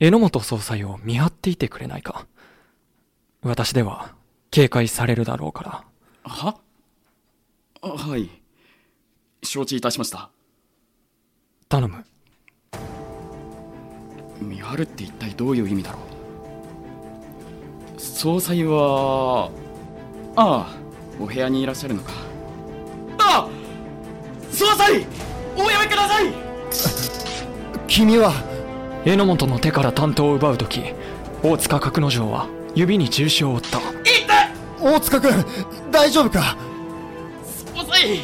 榎本総裁を見張っていてくれないか。私では警戒されるだろうから。は？あはい。承知いたしました。頼む。見張るって一体どういう意味だろう？総裁はああお部屋にいらっしゃるのか。あ総裁おやめください。君は榎本の手から担当を奪う時大塚角之丞は指に重傷を負った。大塚君大丈夫か？総裁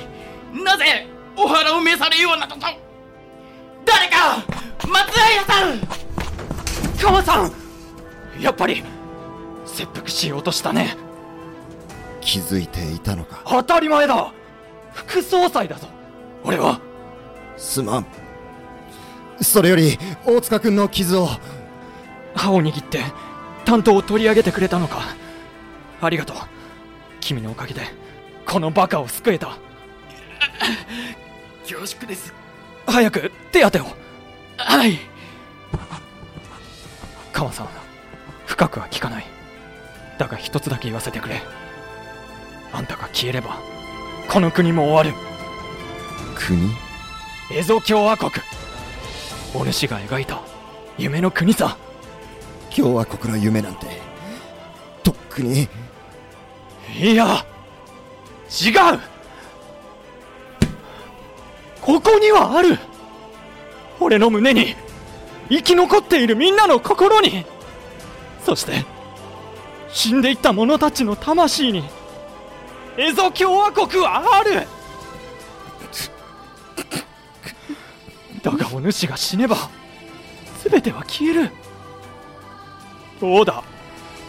なぜお腹を召されようなどと誰か松平さん鎌さんやっぱり切腹しようとしたね。気づいていたのか？当たり前だ。副総裁だぞ。俺は。すまん。それより大塚君の傷を。歯を握って担当を取り上げてくれたのか。ありがとう。君のおかげでこのバカを救えた。恐縮です。早く手当てを。はい。鎌さん深くは聞かないだが一つだけ言わせてくれ。あんたが消えればこの国も終わる。国？エゾ共和国。お主が描いた夢の国さ。共和国の夢なんてとっくに。いや違う。ここにはある。俺の胸に生き残っているみんなの心に。そして死んでいった者たちの魂にエゾ共和国はある。だがお主が死ねば全ては消える。どうだ？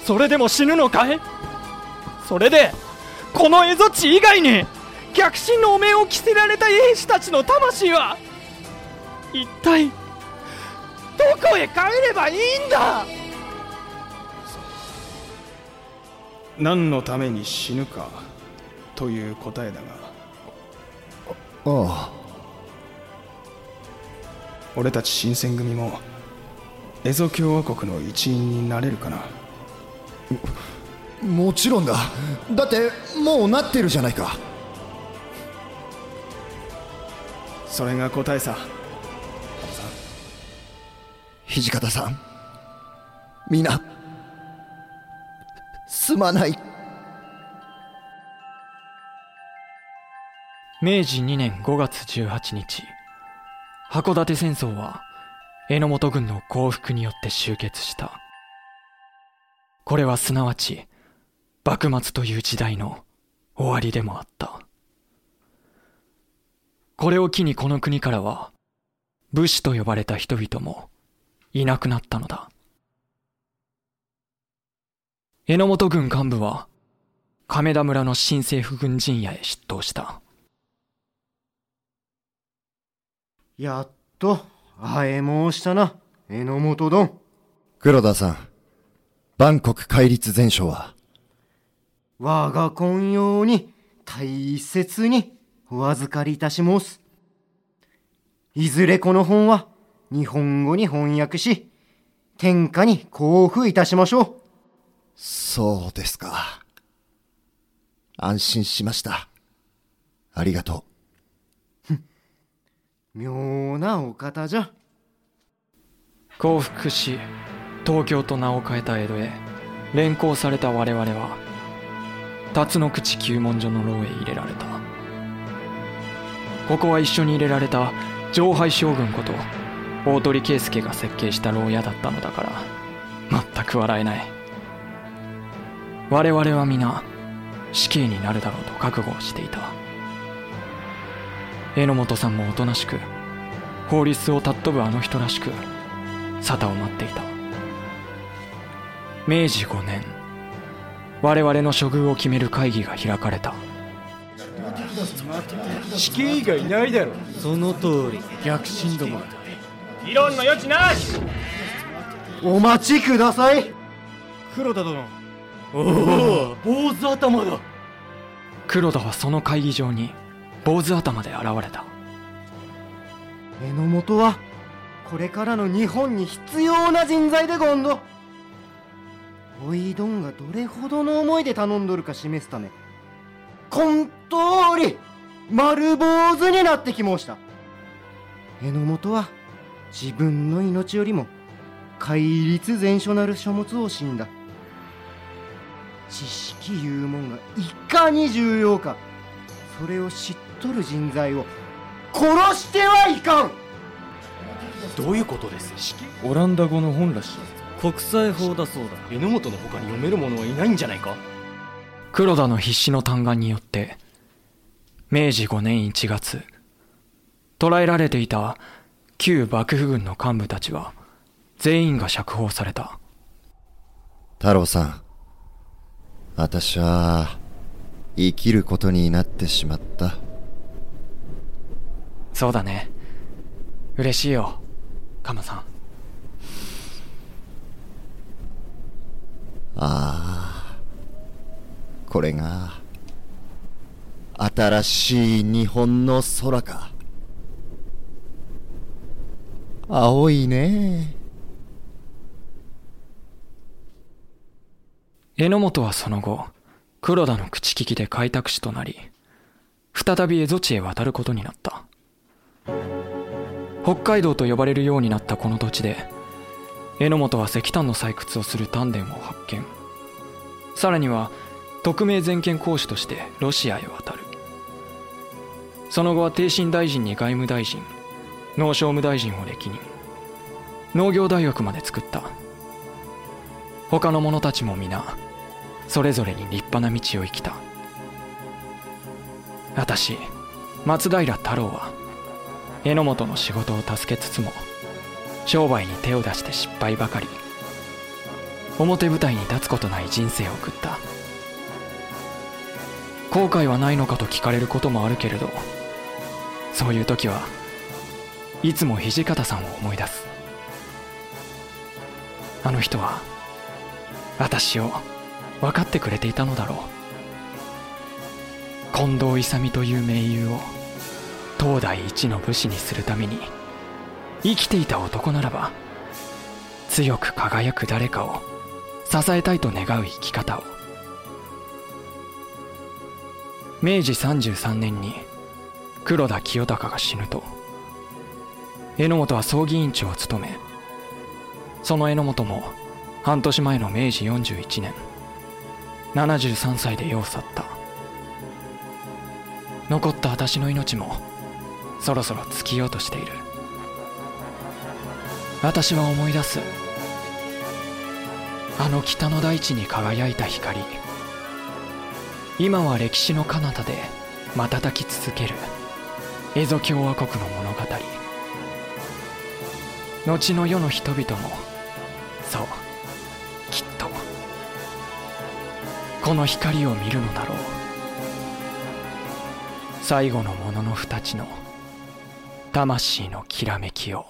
それでも死ぬのかい？それでこの蝦夷地以外に逆進のお面を着せられた兵士たちの魂は一体どこへ帰ればいいんだ？何のために死ぬかという答えだが。ああ。俺たち新選組もエゾ共和国の一員になれるかな。もちろんだ。だってもうなってるじゃないか。それが答えさ。土方さん。皆すまない。明治2年5月18日。函館戦争は榎本軍の降伏によって終結した。これはすなわち幕末という時代の終わりでもあった。これを機にこの国からは武士と呼ばれた人々もいなくなったのだ。榎本軍幹部は亀田村の新政府軍陣屋へ出頭したやっと会え申したな榎本殿黒田さん万国戒律全書は我が婚用に大切にお預かりいたし申す。いずれこの本は日本語に翻訳し、天下に交付いたしましょう。そうですか。安心しました。ありがと 妙なお方じゃ。降伏し東京と名を変えた江戸へ連行された我々は辰野口旧文所の牢へ入れられたここは一緒に入れられた上海将軍こと大鳥圭介が設計した牢屋だったのだから全く笑えない我々は皆死刑になるだろうと覚悟をしていた。榎本さんもおとなしく法律を尊ぶあの人らしく沙汰を待っていた。明治5年我々の処遇を決める会議が開かれた。死刑以外いないだろ。その通り。逆進ども議論の余地なし。お待ちください。黒田殿おお坊主頭だ黒田はその会議場に坊主頭で現れた榎本は、これからの日本に必要な人材でゴンド。おいどんがどれほどの思いで頼んどるか示すため、こん通り、丸坊主になってき申した。榎本は、自分の命よりも、戒律全書なる書物を死んだ。知識いうもんがいかに重要か、それを知っとる人材を、殺してはいかん。どういうことです？オランダ語の本らしい。国際法だそうだ。榎本の他に読める者はいないんじゃないか？黒田の必死の嘆願によって明治5年1月捕らえられていた旧幕府軍の幹部たちは全員が釈放された。太郎さん。私は、生きることになってしまった。そうだね嬉しいよカマさんああ。これが、新しい日本の空か。青いね。榎本はその後黒田の口利きで開拓使となり再び蝦夷地へ渡ることになった。北海道と呼ばれるようになったこの土地で榎本は石炭の採掘をする丹田を発見。さらには特命全権公使としてロシアへ渡る。その後は帝臣大臣に外務大臣農商務大臣を歴任。農業大学まで作った。他の者たちも皆それぞれに立派な道を生きた。私松平太郎は榎本の仕事を助けつつも商売に手を出して失敗ばかり表舞台に立つことない人生を送った。後悔はないのかと聞かれることもあるけれどそういう時はいつも土方さんを思い出す。あの人は私を分かってくれていたのだろう。近藤勇という盟友を東大一の武士にするために生きていた男ならば強く輝く誰かを支えたいと願う生き方を。明治33年に黒田清隆が死ぬと榎本は葬儀委員長を務めその榎本も半年前の明治41年73歳で世を去った。残った私の命もそろそろ尽きようとしている。私は思い出す。あの北の大地に輝いた光。今は歴史の彼方で瞬き続ける。エゾ共和国の物語。後の世の人々もそう。この光を見るのだろう。最後のもののふたちの魂のきらめきを。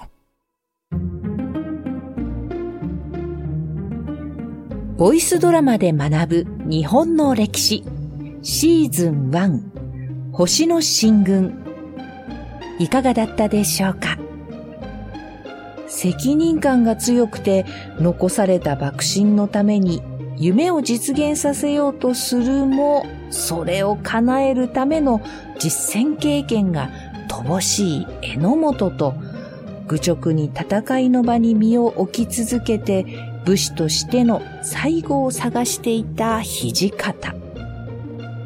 ボイスドラマで学ぶ日本の歴史。シーズン1星の進軍。いかがだったでしょうか？責任感が強くて残された幕臣のために夢を実現させようとするも、それを叶えるための実践経験が乏しい榎本と、愚直に戦いの場に身を置き続けて武士としての最後を探していた土方。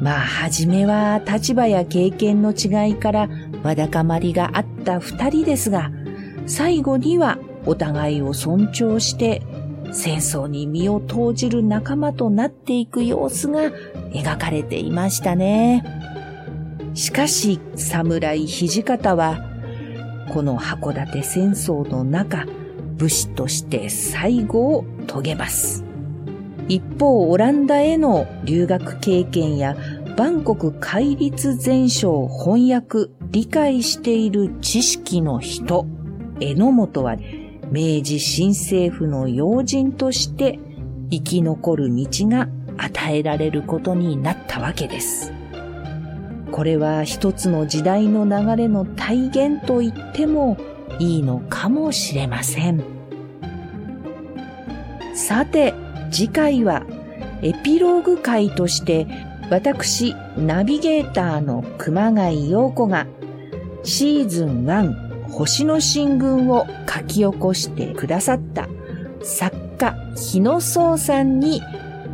まあ、はじめは立場や経験の違いからわだかまりがあった二人ですが、最後にはお互いを尊重して戦争に身を投じる仲間となっていく様子が描かれていましたね。しかし、侍土方は、この函館戦争の中、武士として最後を遂げます。一方、オランダへの留学経験や、万国戒律全書を翻訳、理解している知識の人、榎本は、明治新政府の要人として生き残る道が与えられることになったわけです。これは一つの時代の流れの体現と言ってもいいのかもしれません。さて、次回はエピローグ回として私、ナビゲーターの熊谷陽子がシーズン1星の進軍を書き起こしてくださった作家日野壮さんに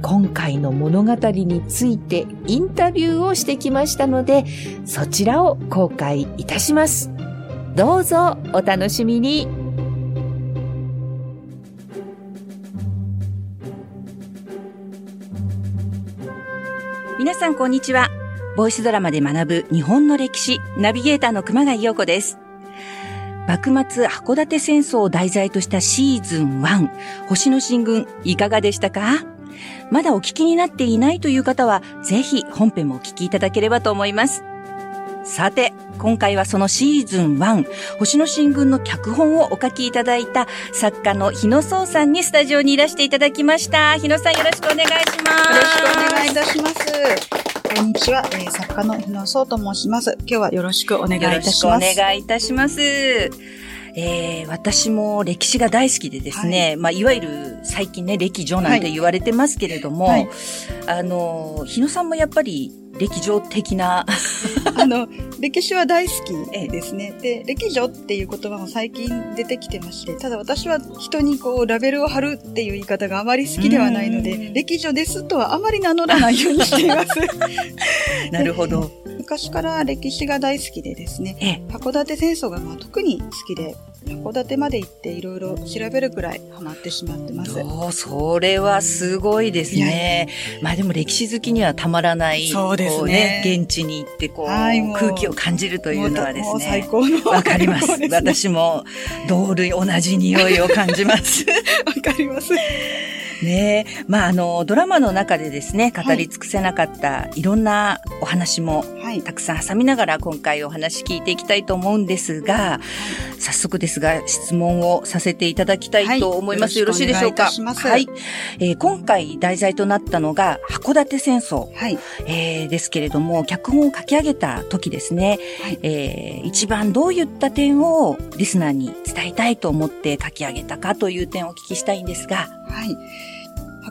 今回の物語についてインタビューをしてきましたので、そちらを公開いたします。どうぞお楽しみに。皆さんこんにちは。ボイスドラマで学ぶ日本の歴史、ナビゲーターの熊谷陽子です。幕末函館戦争を題材としたシーズン1、星の進軍、いかがでしたか？まだお聞きになっていないという方は、ぜひ本編もお聞きいただければと思います。さて、今回はそのシーズン1、星の進軍の脚本をお書きいただいた作家の日野壮さんにスタジオにいらしていただきました。日野さんよろしくお願いします。よろしくお願いいたします。こんにちは、えー、作家の日野壮と申します。今日はよろしくお願いいたします。よろしくお願いいたします。えー、私も歴史が大好きでですね、はい、まあ、いわゆる最近ね、歴女なんて言われてますけれども、はいはい、あの、日野さんもやっぱり歴女的な あの、歴史は大好きですね。で、歴女っていう言葉も最近出てきてまして、ただ私は人にこう、ラベルを貼るっていう言い方があまり好きではないので、歴女ですとはあまり名乗らないようにしています。なるほど。昔から歴史が大好きでですね、函館戦争がまあ特に好きで、函館まで行っていろいろ調べるくらいハマってしまってます。おそれはすごいですね。まあでも歴史好きにはたまらない。そうですね。ね現地に行ってこう、はい、空気を感じるというのはですね。最高の。わかります。私も同類同じ匂いを感じます。わかります。ねえ。まあ、あの、ドラマの中でですね、語り尽くせなかったいろんなお話も、たくさん挟みながら今回お話聞いていきたいと思うんですが、早速ですが質問をさせていただきたいと思います。よろしいでしょうか？はい。えー、今回題材となったのが函館戦争、はいえー、ですけれども、脚本を書き上げた時ですね、はい、えー、一番どういった点をリスナーに伝えたいと思って書き上げたかという点をお聞きしたいんですが。はい。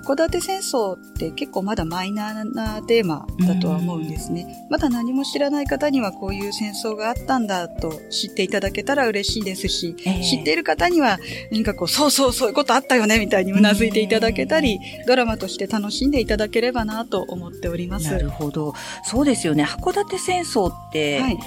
函館戦争って結構まだマイナーなテーマだとは思うんですね。まだ何も知らない方にはこういう戦争があったんだと知っていただけたら嬉しいですし、えー、知っている方には何かこう、そうそうそういうことあったよねみたいにうなずいていただけたり、ドラマとして楽しんでいただければなと思っております。なるほど。そうですよね。函館戦争って、はい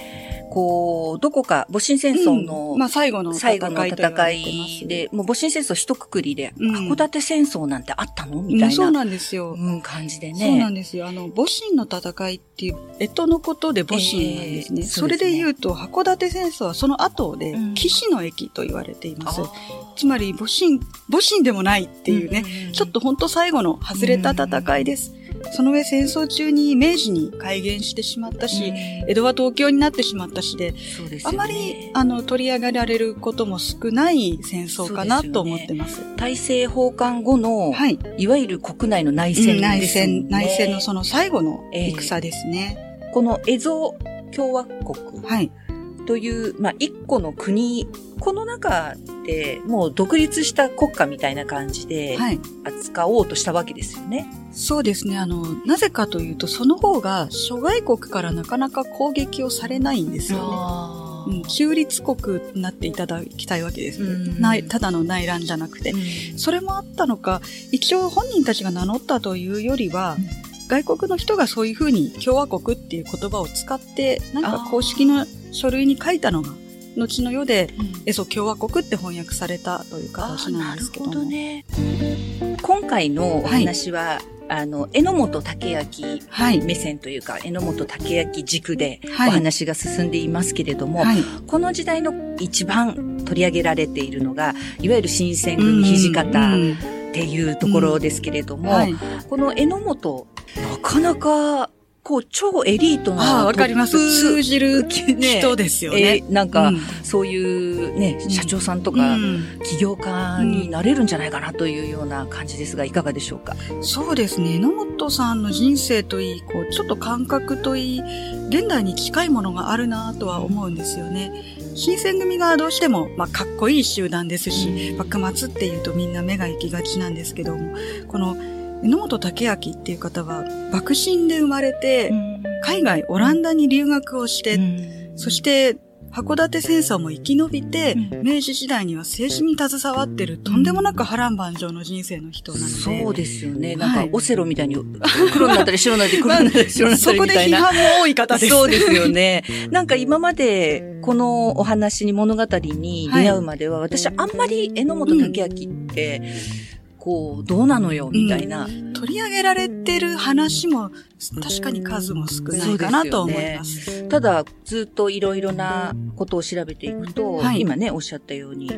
こう、どこか、戊辰戦争の、うん、まあ最後の戦い最後の戦いで、もう戊辰戦争一括りで、うん、函館戦争なんてあったの？みたいな、うん。そうなんですよ。うん、感じでね。そうなんですよ。あの、戊辰の戦いっていう、えとのことで戊辰なんですね。えー、それで言うと、函館戦争はその後で、騎士の駅と言われています。つまり、戊辰、戊辰でもないっていうね、ちょっと本当最後の外れた戦いです。その上戦争中に明治に改元してしまったし、江戸は東京になってしまったしで、でね、あまりあの取り上げられることも少ない戦争かなと思ってます。すね、大政奉還後の、はい、いわゆる国内の内戦です、ねうん、内戦、内戦のその最後の戦ですね。えー、この蝦夷共和国。はい。という、まあ、一個の国、この中でもう独立した国家みたいな感じで扱おうとしたわけですよね。はい、そうですね。あの、なぜかというと、その方が諸外国からなかなか攻撃をされないんですよね。うん、中立国になっていただきたいわけです。ない、ただの内乱じゃなくて。それもあったのか、一応本人たちが名乗ったというよりは、外国の人がそういうふうに共和国っていう言葉を使って、なんか公式の書類に書いたのが、後の世で、エソ共和国って翻訳されたという形なんですけども。なるほどね。今回のお話は、はい。あの、榎本武明目線というか、はい、榎本武明軸でお話が進んでいますけれども、はい、この時代の一番取り上げられているのが、いわゆる新選組土方っていうところですけれども、はい、この榎本、なかなかこう、超エリートな。ああ、わかります。通じる人ですよね。えー、なんか、うん、そういうね、社長さんとか、起業家になれるんじゃないかなというような感じですが、いかがでしょうか？そうですね。野本さんの人生といい、こう、ちょっと感覚といい、現代に近いものがあるなとは思うんですよね。新選組がどうしても、まあ、かっこいい集団ですし、幕末っていうとみんな目が行きがちなんですけども、この、榎本武明っていう方は、幕臣で生まれて、海外、オランダに留学をして、そして、函館戦争も生き延びて、明治時代には政治に携わってる、とんでもなく波乱万丈の人生の人なので。そうですよね。なんか、オセロみたいに、黒になったり白になったり、黒になったり白になったりみたいな。そこで批判も多い方です。そうですよね。なんか今まで、このお話に物語に出会うまでは、私あんまり榎本武明って、こう、どうなのよ、みたいな、うん、取り上げられてる話も、確かに数も少ないかなと思います。すね、ただ、ずっといろいろなことを調べていくと、はい、今ね、おっしゃったように、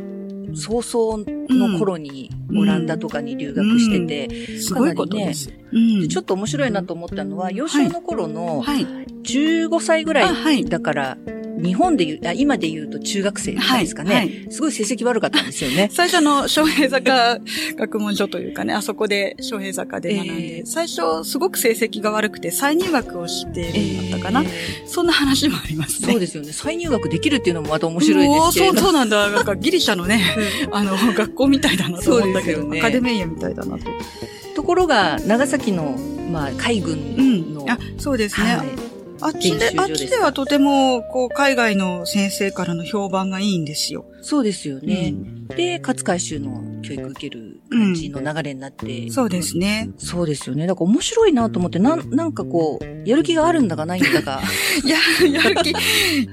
早々の頃にオランダとかに留学してて、うん、すごいことです、ね、ちょっと面白いなと思ったのは、幼少の頃の15歳ぐらい。だから、日本で言う、あ今で言うと中学生ですかね、はいはい、すごい成績悪かったんですよね。最初の昌平坂学問所というかね、あそこで昌平坂で学んで、えー、最初すごく成績が悪くて再入学をしてるんだったかな、えー、そんな話もありますね。そうですよね。再入学できるっていうのもまた面白いですけど。そう、そうなんだ。なんかギリシャのね、あの、学校みたいだなと思ったけど、ね、アカデミアみたいだなと。ところが、長崎の、まあ、海軍の、うん、あそうですね。はいあっちで、あっちではとても、こう、海外の先生からの評判がいいんですよ。そうですよね。うん、で、勝海舟の教育受ける感じの流れになって、うん、そうですね。そうですよね。だから面白いなと思って、なん、なんかこう、やる気があるんだかないんだか。い や、やる気。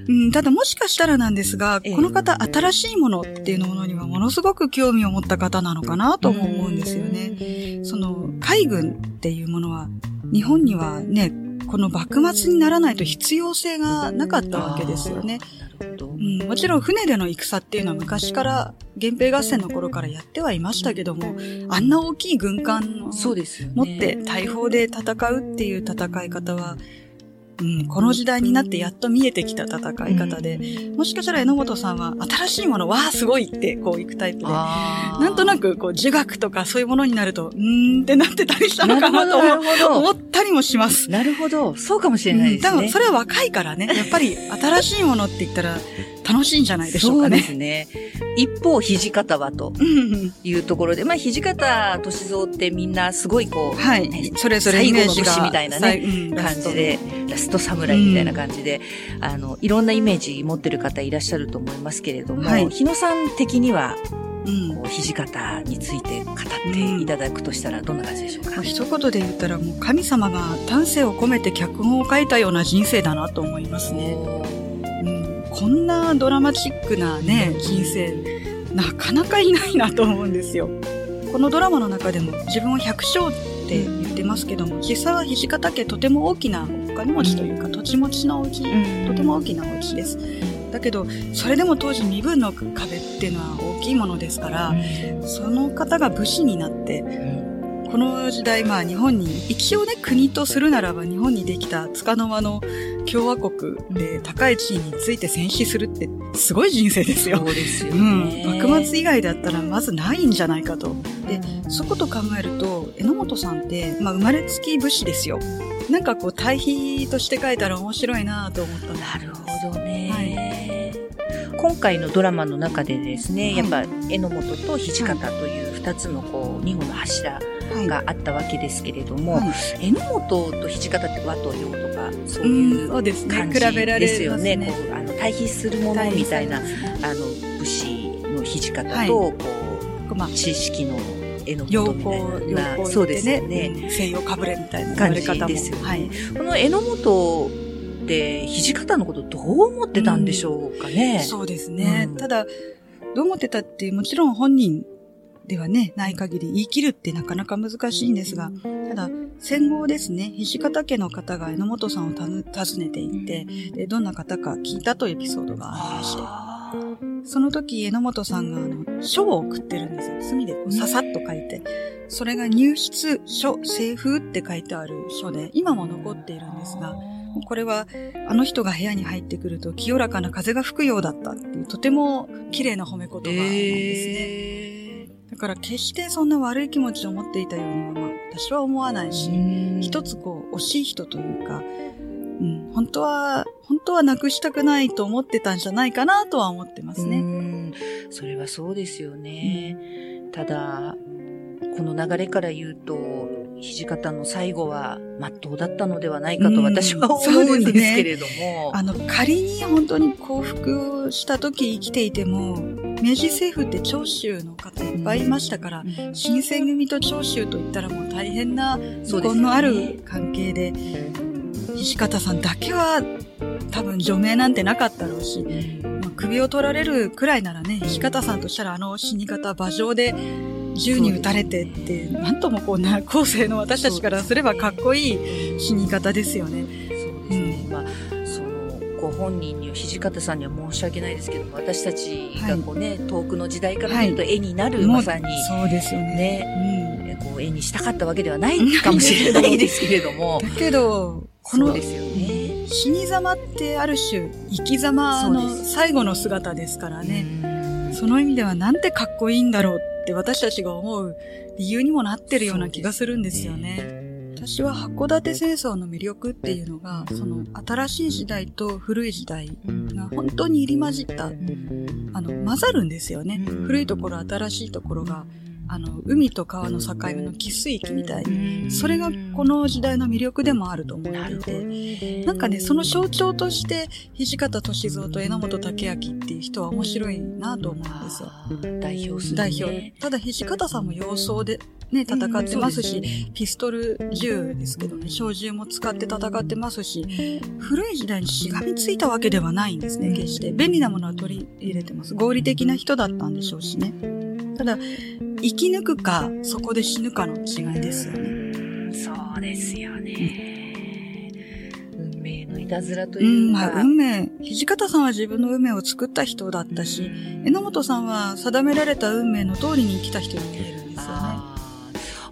うん、ただもしかしたらなんですが、この方、新しいものっていうものにはものすごく興味を持った方なのかなとも思うんですよね。その、海軍っていうものは、日本にはね、この幕末にならないと必要性がなかったわけですよね。うん、もちろん船での戦っていうのは昔から源平合戦の頃からやってはいましたけども、あんな大きい軍艦を持って大砲で戦うっていう戦い方は、うん、この時代になってやっと見えてきた戦い方で、うん、もしかしたら榎本さんは新しいもの、わあ、すごいってこう行くタイプで、なんとなくこう儒学とかそういうものになると、うーんってなってたりしたのかなと思ったりもします。なるほど。そうかもしれないですね。うん、多分それは若いからね、やっぱり新しいものって言ったら楽しいんじゃないでしょうかね。そうですね。一方、土方はというところで、まあ、土方歳三ってみんなすごいこう、はい、それぞれイメージがみたいなね、うん、感じで、ラスト侍みたいな感じで、うん、あの、いろんなイメージ持ってる方いらっしゃると思いますけれども、はい、日野さん的には、うん、こう土方について語っていただくとしたらどんな感じでしょうか、うん、一言で言ったらもう神様が丹精を込めて脚本を書いたような人生だなと思いますね。うん、こんなドラマチックなね、人生、なかなかいないなと思うんですよ。このドラマの中でも自分は百姓って言ってますけども、実際は土方家とても大きなお金持ちというか、土地持ちの大きい、とても大きなお家です。だけど、それでも当時身分の壁っていうのは大きいものですから、その方が武士になって、この時代、まあ日本に、一応ね、国とするならば日本にできた束の間の共和国で高い地位について戦死するってすごい人生ですよ。そうですよね。うん。幕末以外だったらまずないんじゃないかと。で、そこと考えると、榎本さんって、まあ生まれつき武士ですよ。なんかこう対比として書いたら面白いなと思ったなるほどね、はい、今回のドラマの中でですね、やっぱ榎本と土方という二つのこう、二本の柱があったわけですけれども、榎本と土方って和と洋とか、そういう感じですよね。こうあの対比するものみたいな、あの、武士の土方と、こう、まあ、知識の榎本みたいな。そうですね。西洋かぶれみたいな感じですよね。はい、この榎本って土方のことどう思ってたんでしょうかね。うん、そうですね。うん、ただ、どう思ってたってもちろん本人ではね、ない限り言い切るってなかなか難しいんですが、ただ、戦後ですね、土方家の方が榎本さんを訪ねていて、で、どんな方か聞いたというエピソードがありまして、その時、榎本さんが、あの、書を送ってるんですよ。墨でささっと書いて。それが入室書、清風って書いてある書で、今も残っているんですが、これは、あの人が部屋に入ってくると清らかな風が吹くようだったっていう、とても綺麗な褒め言葉なんですね。えー、だから決してそんな悪い気持ちを持っていたようには、まあ、私は思わないし、一つこう、惜しい人というか、うん、本当は、本当はなくしたくないと思ってたんじゃないかなとは思ってますね。それはそうですよね。うん、ただ、この流れから言うと、土方の最後は真っ当だったのではないかと私は思うんですけれども。ね、あの、仮に本当に幸福した時生きていても、明治政府って長州の方いっぱいいましたから、うん、新選組と長州といったらもう大変な遺恨のある関係で、土方さんだけは多分除名なんてなかったろうし、まあ、首を取られるくらいならね、土方さんとしたらあの死に方、馬上で銃に撃たれてって、なんともこうな、後世の私たちからすればかっこいい死に方ですよね。そうですね。うん、ご本人に、土方さんには申し訳ないですけども、私たちがこうね、はい、遠くの時代から見ると絵になる、まさに。そうですよね。ね、うん、こう絵にしたかったわけではないかもしれないですけれども。だけど、この、ですよね。死に様ってある種、生き様の最後の姿ですからね。その意味ではなんてかっこいいんだろうって私たちが思う理由にもなってるような気がするんですよね。私は函館戦争の魅力っていうのが、その新しい時代と古い時代が本当に入り混じった、あの、混ざるんですよね。古いところ、新しいところがあの、海と川の境目の寄水域みたいに、それがこの時代の魅力でもあると思っていて、なんかね、その象徴として、土方歳三と榎本武明っていう人は面白いなと思うんですよ。代表する、ね、代表。ただ土方さんも様相で、ね、戦ってますし、ね、ピストル銃ですけどね、小銃も使って戦ってますし、古い時代にしがみついたわけではないんですね、決して。便利なものは取り入れてます。合理的な人だったんでしょうしね。ただ、生き抜くか、そこで死ぬかの違いですよね。そうですよね。運命のいたずらというか。うん、まあ、運命、土方さんは自分の運命を作った人だったし、榎本さんは定められた運命の通りに生きた人に見えるんですよね。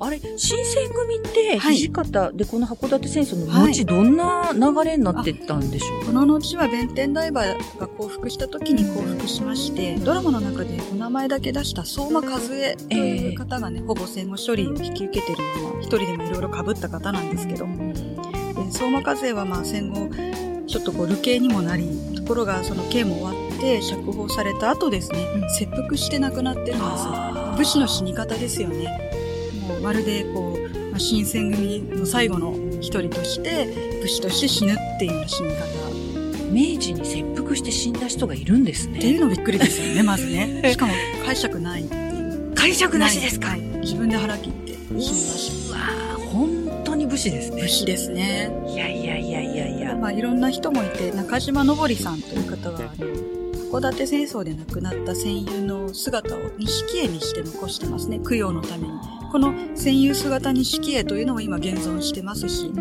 あれ、新選組って、土方でこの函館戦争の後、どんな流れになってったんでしょう、この後は弁天大馬が降伏した時に降伏しまして、ドラマの中でお名前だけ出した相馬和恵という方がね、ほぼ戦後処理を引き受けてるような、一人でもいろいろ被った方なんですけど、で相馬和恵はまあ戦後、ちょっとこう、流刑にもなり、ところがその刑も終わって釈放された後ですね、切腹して亡くなってるんです。武士の死に方ですよね。まるでこう、まあ、新選組の最後の一人として武士として死ぬっていうような死に方。明治に切腹して死んだ人がいるんですね。っていうのびっくりですよねまずね。しかも解釈ない解釈なしですか、自分で腹切って死にましたうわ本当に武士ですね。武士ですね。いやいやいやいやいや。まあいろんな人もいて中島のぼりさんという方は函館戦争で亡くなった戦友の姿を錦絵にして残してますね。供養のためにこの戦友姿錦絵というのも今現存してますし、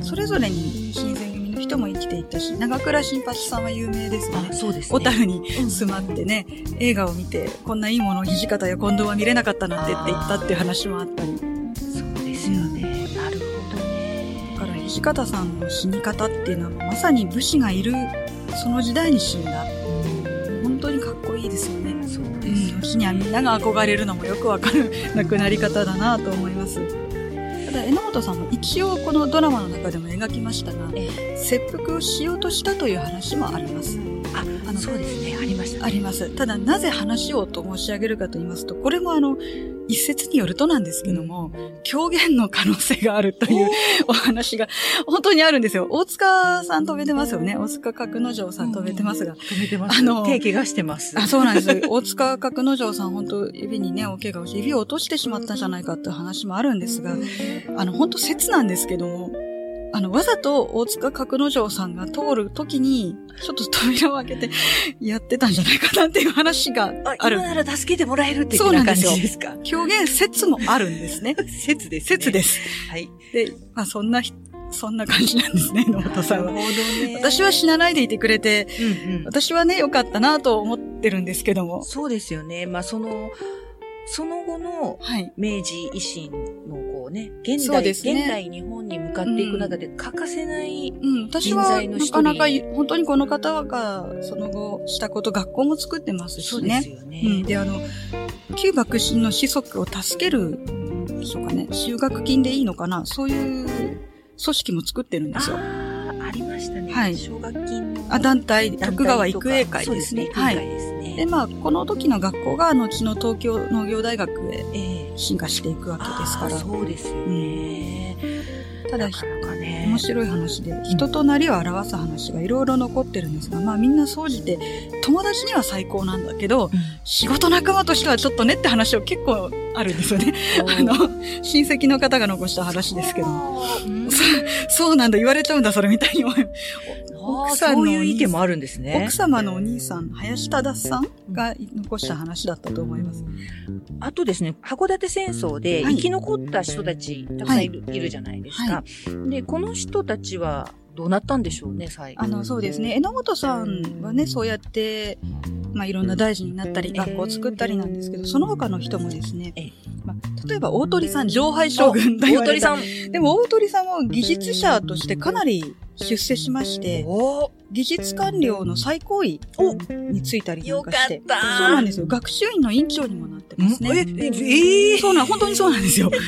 それぞれに新選組の人も生きていたし、長倉新八さんは有名ですよね。そうですね。小樽に住まってね、うん、映画を見て、こんないいものを土方や近藤は見れなかったなんてって言ったっていう話もあったり。そうですよね。なるほどね。だから土方さんの死に方っていうのはまさに武士がいるその時代に死んだ。本当にかっこいいですよね。日にはみんなが憧れるのもよくわかる亡くなり方だなと思います。ただ榎本さんも一応このドラマの中でも描きましたが、切腹をしようとしたという話もあります。あ、あのそうですね、ありました、ね、あります。ただ、なぜ話をと申し上げるかと言いますと、これもあの、一説によるとなんですけども、狂言の可能性があるというお話が本当にあるんですよ。大塚さん飛べてますよね。大塚角之丞さん飛べてますが。飛べてます。あの、手怪我してます。あ、そうなんです。大塚角之丞さん本当指にね、お怪我をして、指を落としてしまったんじゃないかっていう話もあるんですが、あの、本当説なんですけども、あの、わざと大塚角之丞さんが通るときに、ちょっと扉を開けて やってたんじゃないかなっていう話がある。今なら助けてもらえるっていう感じですか？表現説もあるんですね。説です、ね。説です。はい。で、まあそんな、そんな感じなんですね、野本さんは。私は死なないでいてくれて、うんうん、私はね、良かったなと思ってるんですけども。そうですよね。まあその、その後の明治維新のこうね、現代、ね、現代日本に向かっていく中で欠かせない人材の一人、うん、私はなかなか本当にこの方がその後したこと学校も作ってますしね。そうですよね。うん、で、あの、旧幕臣の子息を助けるでしょうかね。修学金でいいのかな？そういう組織も作ってるんですよ。ああ、ありましたね。はい。奨学金あ、団体、徳川育英会ですね。はい。でまあ、この時の学校が後の東京農業大学へ進化していくわけですから。そうですよね。うん、ただ、ね、面白い話で、人となりを表す話がいろいろ残ってるんですが、まあみんな総じて、友達には最高なんだけど、うん、仕事仲間としてはちょっとねって話を結構あるんですよね。あの、親戚の方が残した話ですけど、うん、そうなんだ、言われちゃうんだ、それみたいに。奥さんのそういう意見もあるんですね。奥様のお兄さん、林忠さんが残した話だったと思います。あとですね、函館戦争で生き残った人たち、たくさんいるはい、いるじゃないですか、はい、で、この人たちはどうなったんでしょうね、最後。あの、そうですね。榎本さんはね、そうやって、まあ、いろんな大臣になったり、学校を作ったりなんですけど、その他の人もですね、まあ、例えば大鳥さん、上海将軍大鳥さん。でも大鳥さんも技術者としてかなり出世しまして、技術官僚の最高位についたりなんかして。そうなんですよ。学習院の院長にもなってますね。え、えー、そうなん、本当にそうなんですよ。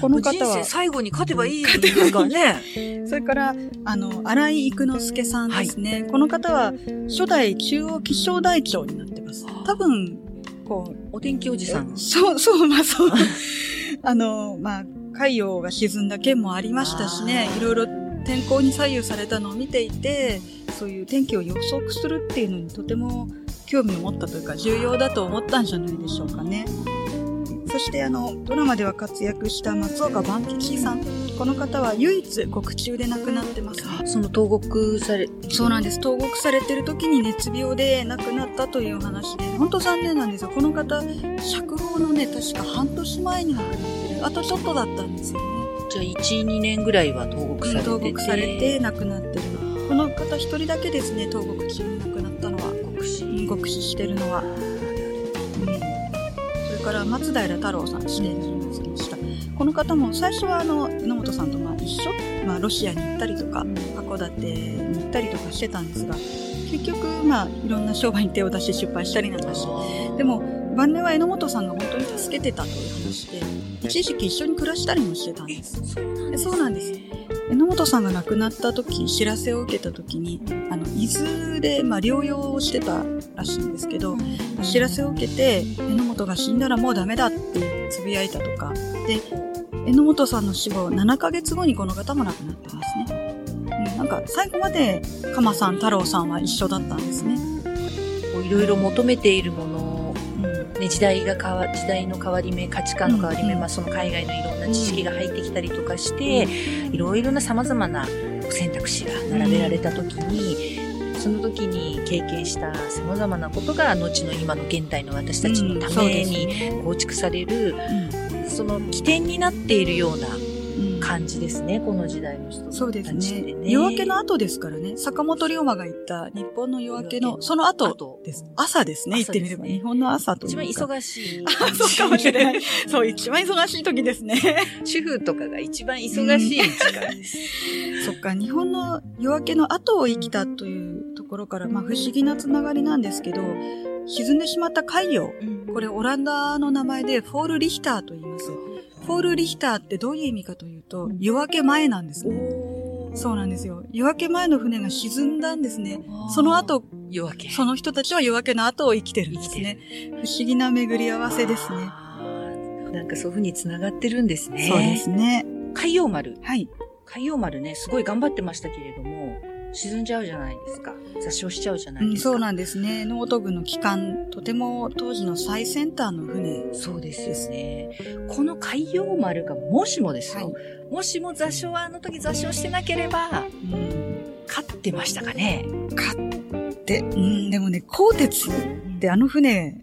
この方は。最後に勝てばいいですからね。それから、あの、荒井育之助さんですね。はい、この方は、初代中央気象台長になってます。多分、こう。お天気おじさん。そう、そう、まあそう。あの、まあ、海洋が沈んだ件もありましたしね、いろいろ天候に左右されたのを見ていて、そういう天気を予測するっていうのにとても興味を持ったというか重要だと思ったんじゃないでしょうかね。そしてあの、ドラマでは活躍した松岡万吉さん。この方は唯一獄中で亡くなってます、ね。その投獄され、そうなんです。投獄されてる時に熱病で亡くなったという話で、本当残念なんですよ。この方、釈放のね、確か半年前に亡くなってる。あとちょっとだったんですよね。じゃあ1、2年ぐらいは投獄されてて、投獄されて亡くなってる。この方一人だけですね、投獄中に亡くなったのは。獄死。獄死してるのは。から松平太郎さん指定人物でした。この方も最初はあの榎本さんとまあ一緒、まあ、ロシアに行ったりとか函館に行ったりとかしてたんですが結局まあいろんな商売に手を出して失敗したりなんかして。でも晩年は榎本さんが本当に助けてたという話で一時期一緒に暮らしたりもしてたんです。そうなんです榎本さんが亡くなった時知らせを受けた時にあの伊豆で、まあ、療養をしてたらしいんですけど、知らせを受けて榎本が死んだらもうダメだってつぶやいたとか。で榎本さんの死後7ヶ月後にこの方も亡くなってますね、うん、なんか最後まで鎌さん太郎さんは一緒だったんですね。いろいろ求めているものね、時代が変わ、時代の変わり目、価値観の変わり目、うん、まあその海外のいろんな知識が入ってきたりとかして、いろいろな様々な選択肢が並べられた時に、その時に経験した様々なことが後の今の現代の私たちのために構築される、その起点になっているような感じですね、この時代の人、ね、そうですね。夜明けの後ですからね、坂本龍馬が言った日本の夜明けの、その後です。朝ですね、言ってみれば。日本の朝と一番忙しい。あ、そうかもしれない。そう、一番忙しい時ですね。主婦とかが一番忙しい時間です。そっか、日本の夜明けの後を生きたというところから、まあ不思議なつながりなんですけど、沈んでしまった海洋、これオランダの名前でフォール・リヒターと言います。ポール・リヒターってどういう意味かというと、夜明け前なんですね。そうなんですよ。夜明け前の船が沈んだんですね。その後、夜明け。その人たちは夜明けの後を生きてるんですね。不思議な巡り合わせですね。なんかそういう風に繋がってるんですね。そうですね。海洋丸。はい。海洋丸ね、すごい頑張ってましたけれども、沈んじゃうじゃないですか。座礁しちゃうじゃないですか。うん、そうなんですね。ノート軍の機関、とても当時の最先端の船。そうですよね。この海洋丸がもしもですよ、はい、もしも座礁はあの時座礁してなければ、うん、勝ってましたかね勝って、うん、でもね、鋼鉄ってあの船、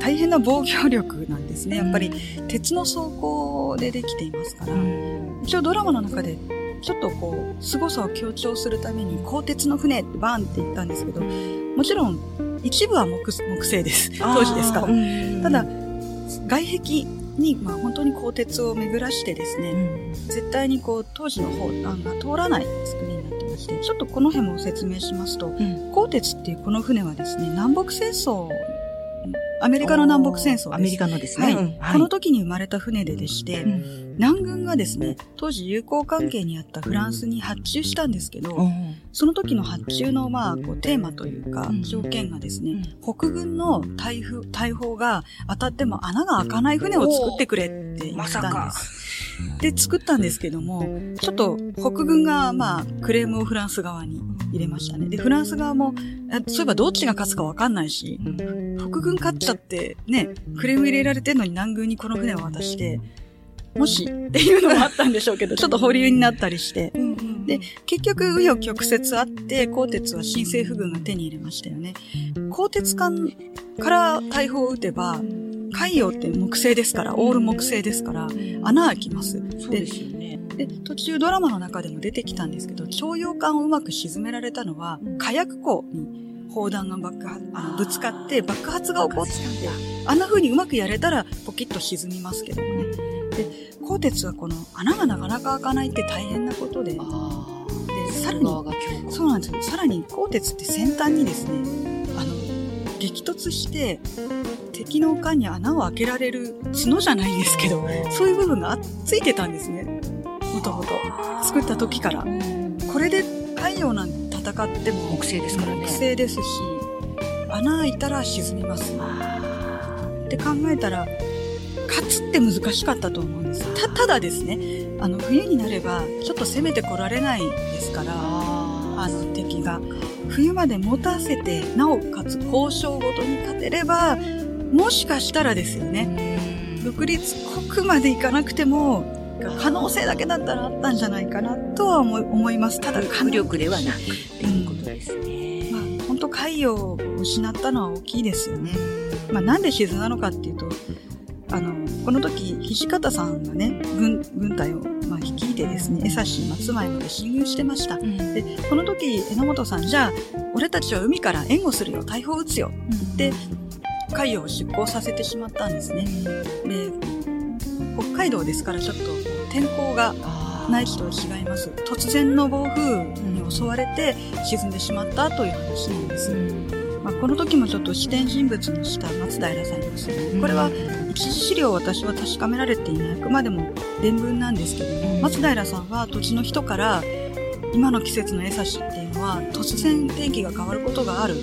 大変な防御力なんですね。やっぱり鉄の装甲でできていますから、一応ドラマの中でちょっとこう、凄さを強調するために、鋼鉄の船ってバーンって言ったんですけど、もちろん、一部は木木製です。当時ですか？ら。ただ、外壁に、まあ本当に鋼鉄を巡らしてですね、うん、絶対にこう、当時の砲弾が通らない作りになってまして、ちょっとこの辺も説明しますと、うん、鋼鉄っていうこの船はですね、南北戦争アメリカの南北戦争です。アメリカのですね。はい。この時に生まれた船ででして、南軍がですね、当時友好関係にあったフランスに発注したんですけど、その時の発注の、まあ、こう、テーマというか、条件がですね、北軍の大砲大砲が当たっても穴が開かない船を作ってくれって言ったんです。で、作ったんですけども、ちょっと北軍が、まあ、クレームをフランス側に入れましたね。で、フランス側も、そういえばどっちが勝つかわかんないし、北軍勝っちゃってね、クレーム入れられてんのに南軍にこの船を渡して、もしっていうのもあったんでしょうけど、ちょっと保留になったりして。で、結局、紆余曲折あって、鋼鉄は新政府軍が手に入れましたよね。鋼鉄艦から大砲を撃てば、海洋って木製ですから、オール木製ですから、穴開きます。そうですよね。で、途中ドラマの中でも出てきたんですけど、徴用艦をうまく沈められたのは、火薬庫に砲弾が爆発、あの、ぶつかって爆発が起こって、あんな風にうまくやれたらポキッと沈みますけどもね。で、鋼鉄はこの穴がなかなか開かないって大変なことで、で、さらに、そうなんですよ。さらに鋼鉄って先端にですね、激突して、敵の缶に穴を開けられる角じゃないですけど、そういう部分がついてたんですね。もともと。作った時から。これで太陽なんて戦っても木製ですからね。木製ですし、穴開いたら沈みます。って考えたら、勝つって難しかったと思うんです。た、ただですね、あの、冬になれば、ちょっと攻めてこられないですから、あの、敵が。冬まで持たせて、なおかつ交渉ごとに勝てれば、もしかしたらですよね。独立国まで行かなくても、可能性だけだったらあったんじゃないかなとは思思います。ただ、浮力ではなくっていうことですね。まあ、本当海洋を失ったのは大きいですよね。まあ、なんで沈んだのかっていうと、あの、この時、土方さんがね、軍、軍隊を、まあ、率いてですね、江差松前まで侵入してました。うん、で、この時、榎本さん、じゃあ、俺たちは海から援護するよ、大砲撃つよ、って、海洋を出港させてしまったんですね。で、北海道ですからちょっと天候がないと違います。突然の暴風に襲われて沈んでしまったという話なんです。まあ、この時もちょっと視点人物にした松平さんですね。これは一次資料を私は確かめられていない。あくまでも伝聞なんですけども、松平さんは土地の人から今の季節の江差っていうのは突然天気が変わることがある。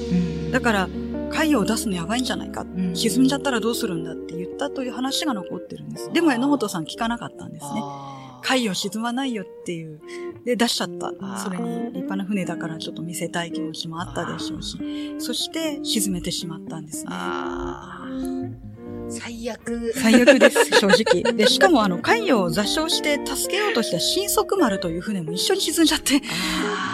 だから海洋を出すのやばいんじゃないか、うん、沈んじゃったらどうするんだって言ったという話が残ってるんです。でも榎本さん聞かなかったんですね。海洋沈まないよっていう。で、出しちゃった。それに立派な船だからちょっと見せたい気持ちもあったでしょうし。そして沈めてしまったんですね。最悪。最悪です、正直。で、しかもあの、海洋を座礁して助けようとした新速丸という船も一緒に沈んじゃって、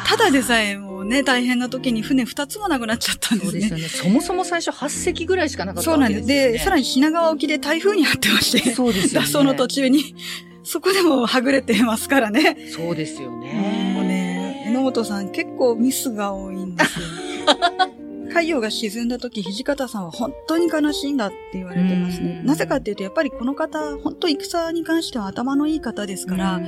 ただでさえもうね、大変な時に船二つもなくなっちゃったんですね。そうですよね。そもそも最初8隻ぐらいしかなかったわけですよ、ね、そうなんです。で、さらに品川沖で台風に遭ってまして、そうですよね。脱走の途中に、そこでもはぐれてますからね。そうですよね。もうね、榎本さん結構ミスが多いんですよ。太陽が沈んだ時、土方さんは本当に悲しいんだって言われてますね。なぜかっていうと、やっぱりこの方、本当戦に関しては頭のいい方ですから、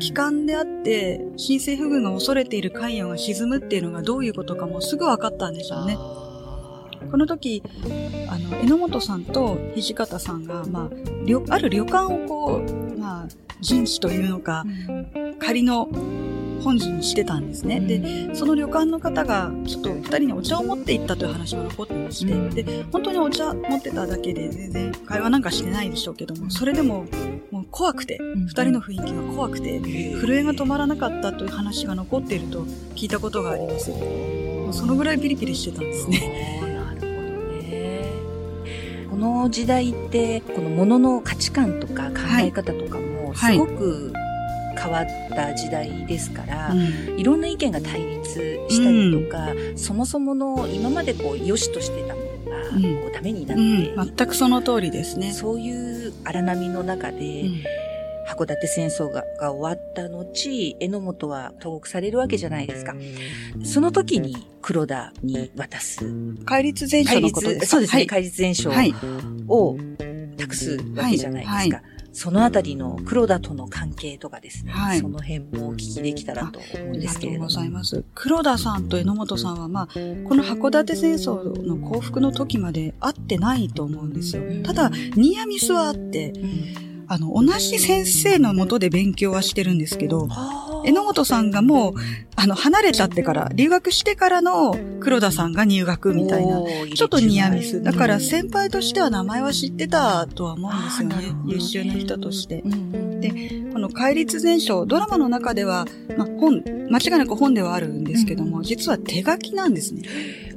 帰還であって、新政府軍が恐れている海洋が沈むっていうのがどういうことかもすぐ分かったんでしょうね。この時、あの、榎本さんと土方さんが、まあ、ある旅館をこう、まあ、陣地というのか、仮の本陣にしてたんですね。で、その旅館の方が、ちょっと二人にお茶を持って行ったという話が残ってまして、で、本当にお茶持ってただけで、全然会話なんかしてないでしょうけども、それでも、もう怖くて、二人の雰囲気が怖くて、震えが止まらなかったという話が残っていると聞いたことがあります。もうそのぐらいピリピリしてたんですね。この時代って、この物の価値観とか考え方とかも、すごく変わった時代ですから、うん。いろんな意見が対立したりとか、そもそもの今までこう良しとしてたものが、うん。こうダメになっうて、ん、全くその通りですね。そういう荒波の中で、函館戦争がが終わった後、榎本は投獄されるわけじゃないですか。その時に黒田に渡す。戒律全書のことですかそうですね。はい戒律全書はいを託すわけじゃないですか。はいはいそのあたりの黒田との関係とかですね。はいその辺もお聞きできたらと思うんですけれども。ありがとうございます。黒田さんと榎本さんは、まあ、この函館戦争の降伏の時まで会ってないと思うんですよ。ただ、ニアミスはあって、あの、同じ先生のもとで勉強はしてるんですけど、榎本さんがもう、あの、離れちゃってから、留学してからの黒田さんが入学みたいな、ちょっとニアミス。だから先輩としては名前は知ってたとは思うんですよね。優秀な人として。で、この戒律全書、ドラマの中では、まあ、本、間違いなく本ではあるんですけども、実は手書きなんですね。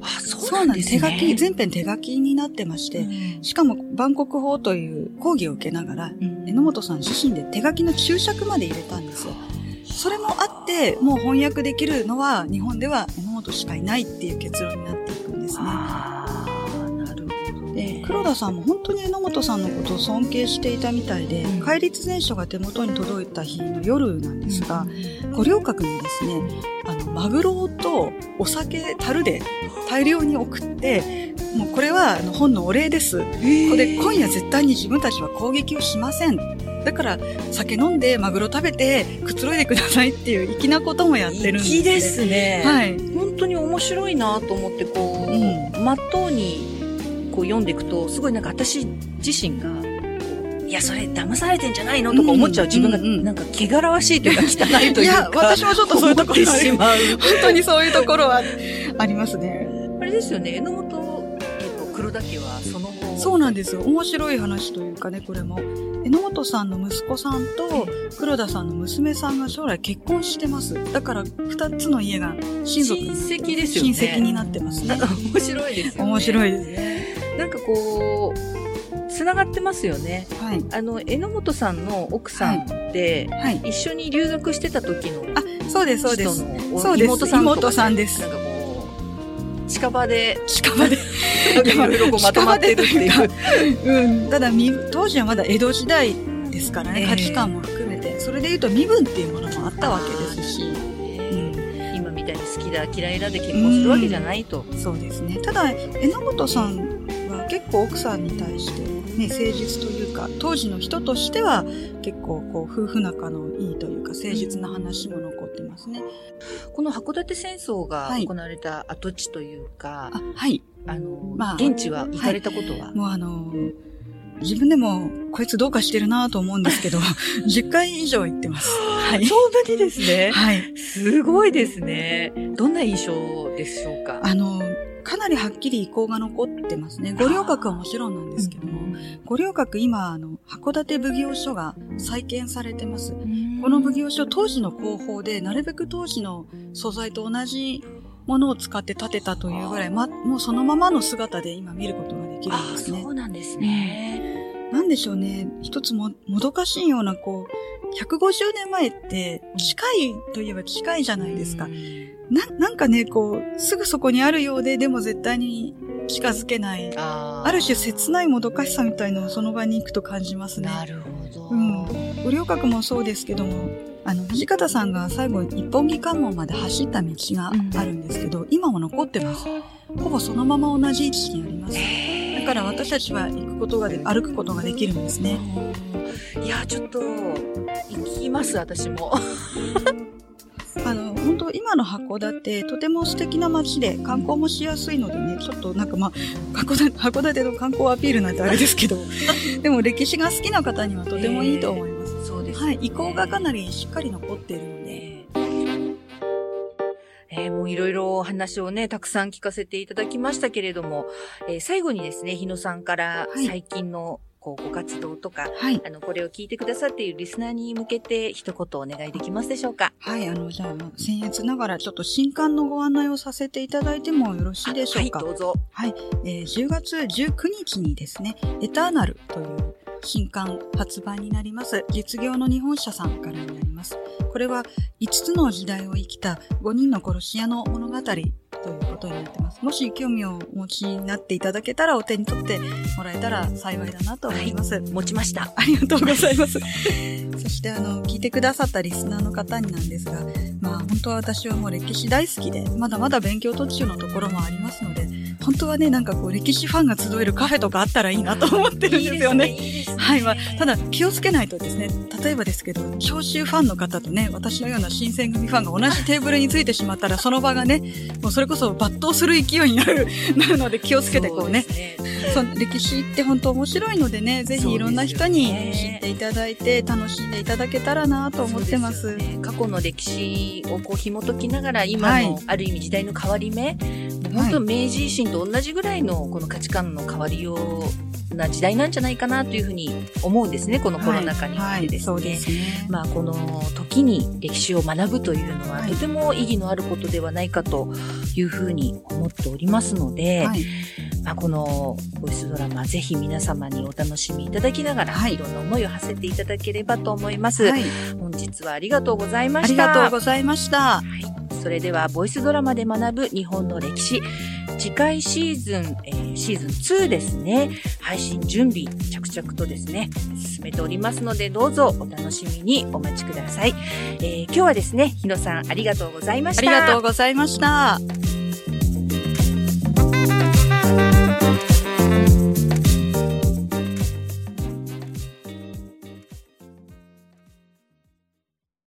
あ、そうなんです。手書き、全編手書きになってまして、しかも、万国法という講義を受けながら、榎本さん自身で手書きの注釈まで入れたんですよ。それもあって、もう翻訳できるのは、日本では榎本しかいないっていう結論になっていくんですね。で、黒田さんも本当に榎本さんのことを尊敬していたみたいで、戒律全書が手元に届いた日の夜なんですが、五稜郭にですね、あの、マグロとお酒、樽で大量に送って、もうこれは本のお礼です。これ今夜絶対に自分たちは攻撃をしません。だから、酒飲んで、マグロ食べて、くつろいでくださいっていう粋なこともやってるんです、粋ですね。はい。本当に面白いなと思って、こう、まっとうにこう読んでいくと、すごいなんか私自身が、いや、それ騙されてんじゃないのとか思っちゃう自分が、なんか汚らわしいというか汚いというか。いや、私もちょっとそういうところ思ってしまう。本当にそういうところはありますね。あれですよね、榎本家と黒田家はその後。そうなんですよ。面白い話というかね、これも。榎本さんの息子さんと黒田さんの娘さんが将来結婚してます。だから、二つの家が親族。親戚ですよね。親戚になってますね。面白いですよね。面白いですね。なんかこう、つながってますよね。はい。あの、榎本さんの奥さんって、はい。一緒に留学してた時の、あ、そうです、そうです。のそうです。妹さん妹さんです。なんかこう、近場で、近場で、いろいろこうまとまってるっていう。うん。ただ、み当時はまだ江戸時代ですからね、ええ価値観も含めて。それで言うと身分っていうものもあったわけですし。今みたいに好きだ嫌いだで結婚するわけじゃないと。そうですね。ただ、榎本さんは結構奥さんに対して、ね、誠実というか、当時の人としては結構こう夫婦仲のいいというか誠実な話も残ってますね。この函館戦争が行われた跡地というか、はい。あの、まあ現地は行かれたことは、いもうあの、自分でもこいつどうかしてるなと思うんですけど、10回以上行ってます。はい。そんなにですね。はい。すごいですね。どんな印象でしょうか？あの、かなりはっきり意向が残ってますね。五稜郭はもちろんなんですけども、五稜郭今、あの、函館奉行所が再建されてます。この奉行所当時の工法で、なるべく当時の素材と同じものを使って建てたというぐらい、ま、もうそのままの姿で今見ることができるんですね。そうなんですね。なんでしょうね。一つも、もどかしいような、こう、150年前って、近いといえば近いじゃないですか。な、なんかね、こう、すぐそこにあるようで、でも絶対に近づけない。あある種切ないもどかしさみたいのをその場に行くと感じますね。なるほど。うん。五稜郭もそうですけども、あの、土方さんが最後、一本木関門まで走った道があるんですけど、今も残ってます。ほぼそのまま同じ位置にあります。だから私たちは行くことがで、歩くことができるんですね。いや、ちょっと、行きます、私も。あの、本当今の函館、とても素敵な街で観光もしやすいのでね、ちょっとなんかまあ、函館、函館の観光アピールなんてあれですけど、でも歴史が好きな方にはとてもいいと思います。そうですはい、意向がかなりしっかり残っているので。えー、もういろいろ話をね、たくさん聞かせていただきましたけれども、えー、最後にですね、日野さんから最近のこうご活動とか、はい、あの、これを聞いてくださっているリスナーに向けて一言お願いできますでしょうか？はい、あの、じゃあ、僭越ながらちょっと新刊のご案内をさせていただいてもよろしいでしょうか？はい、どうぞ。はい、えー、10月19日にですね、エターナルという新刊発売になります。実業の日本社さんからになります。これは5つの時代を生きた5人の殺し屋の物語ということになってます。もし興味をお持ちになっていただけたらお手に取ってもらえたら幸いだなと思います。はい、持ちました。ありがとうございます。そしてあの、聞いてくださったリスナーの方になんですが、まあ本当は私はもう歴史大好きで、まだまだ勉強途中のところもありますので、本当はね、なんかこう歴史ファンが集えるカフェとかあったらいいなと思ってるんですよね。いいねはい、まあ、ただ気をつけないとですね、例えばですけど、聴衆ファンの方とね、私のような新選組ファンが同じテーブルについてしまったら、その場がね、もうそれこそ抜刀する勢いになる、なるので気をつけてこうね。その歴史って本当面白いのでね、ぜひいろんな人に知っていただいて、楽しんでいただけたらなと思ってます。すね、過去の歴史をこう紐解きながら、今のある意味時代の変わり目、本当明治維新と同じぐらいのこの価値観の変わりような時代なんじゃないかなというふうに思うんですね、このコロナ禍においてですね。はいはい、すねまあ、この時に歴史を学ぶというのは、とても意義のあることではないかというふうに思っておりますので、はい、まあ、このボイスドラマ、ぜひ皆様にお楽しみいただきながら、はい、いろんな思いを馳せていただければと思います。はい、本日はありがとうございました。ありがとうございました。はいそれでは、ボイスドラマで学ぶ日本の歴史。次回シーズン、えー、シーズン2ですね。配信準備、着々とですね、進めておりますので、どうぞお楽しみにお待ちください。えー、今日はですね、日野さんありがとうございました。ありがとうございました。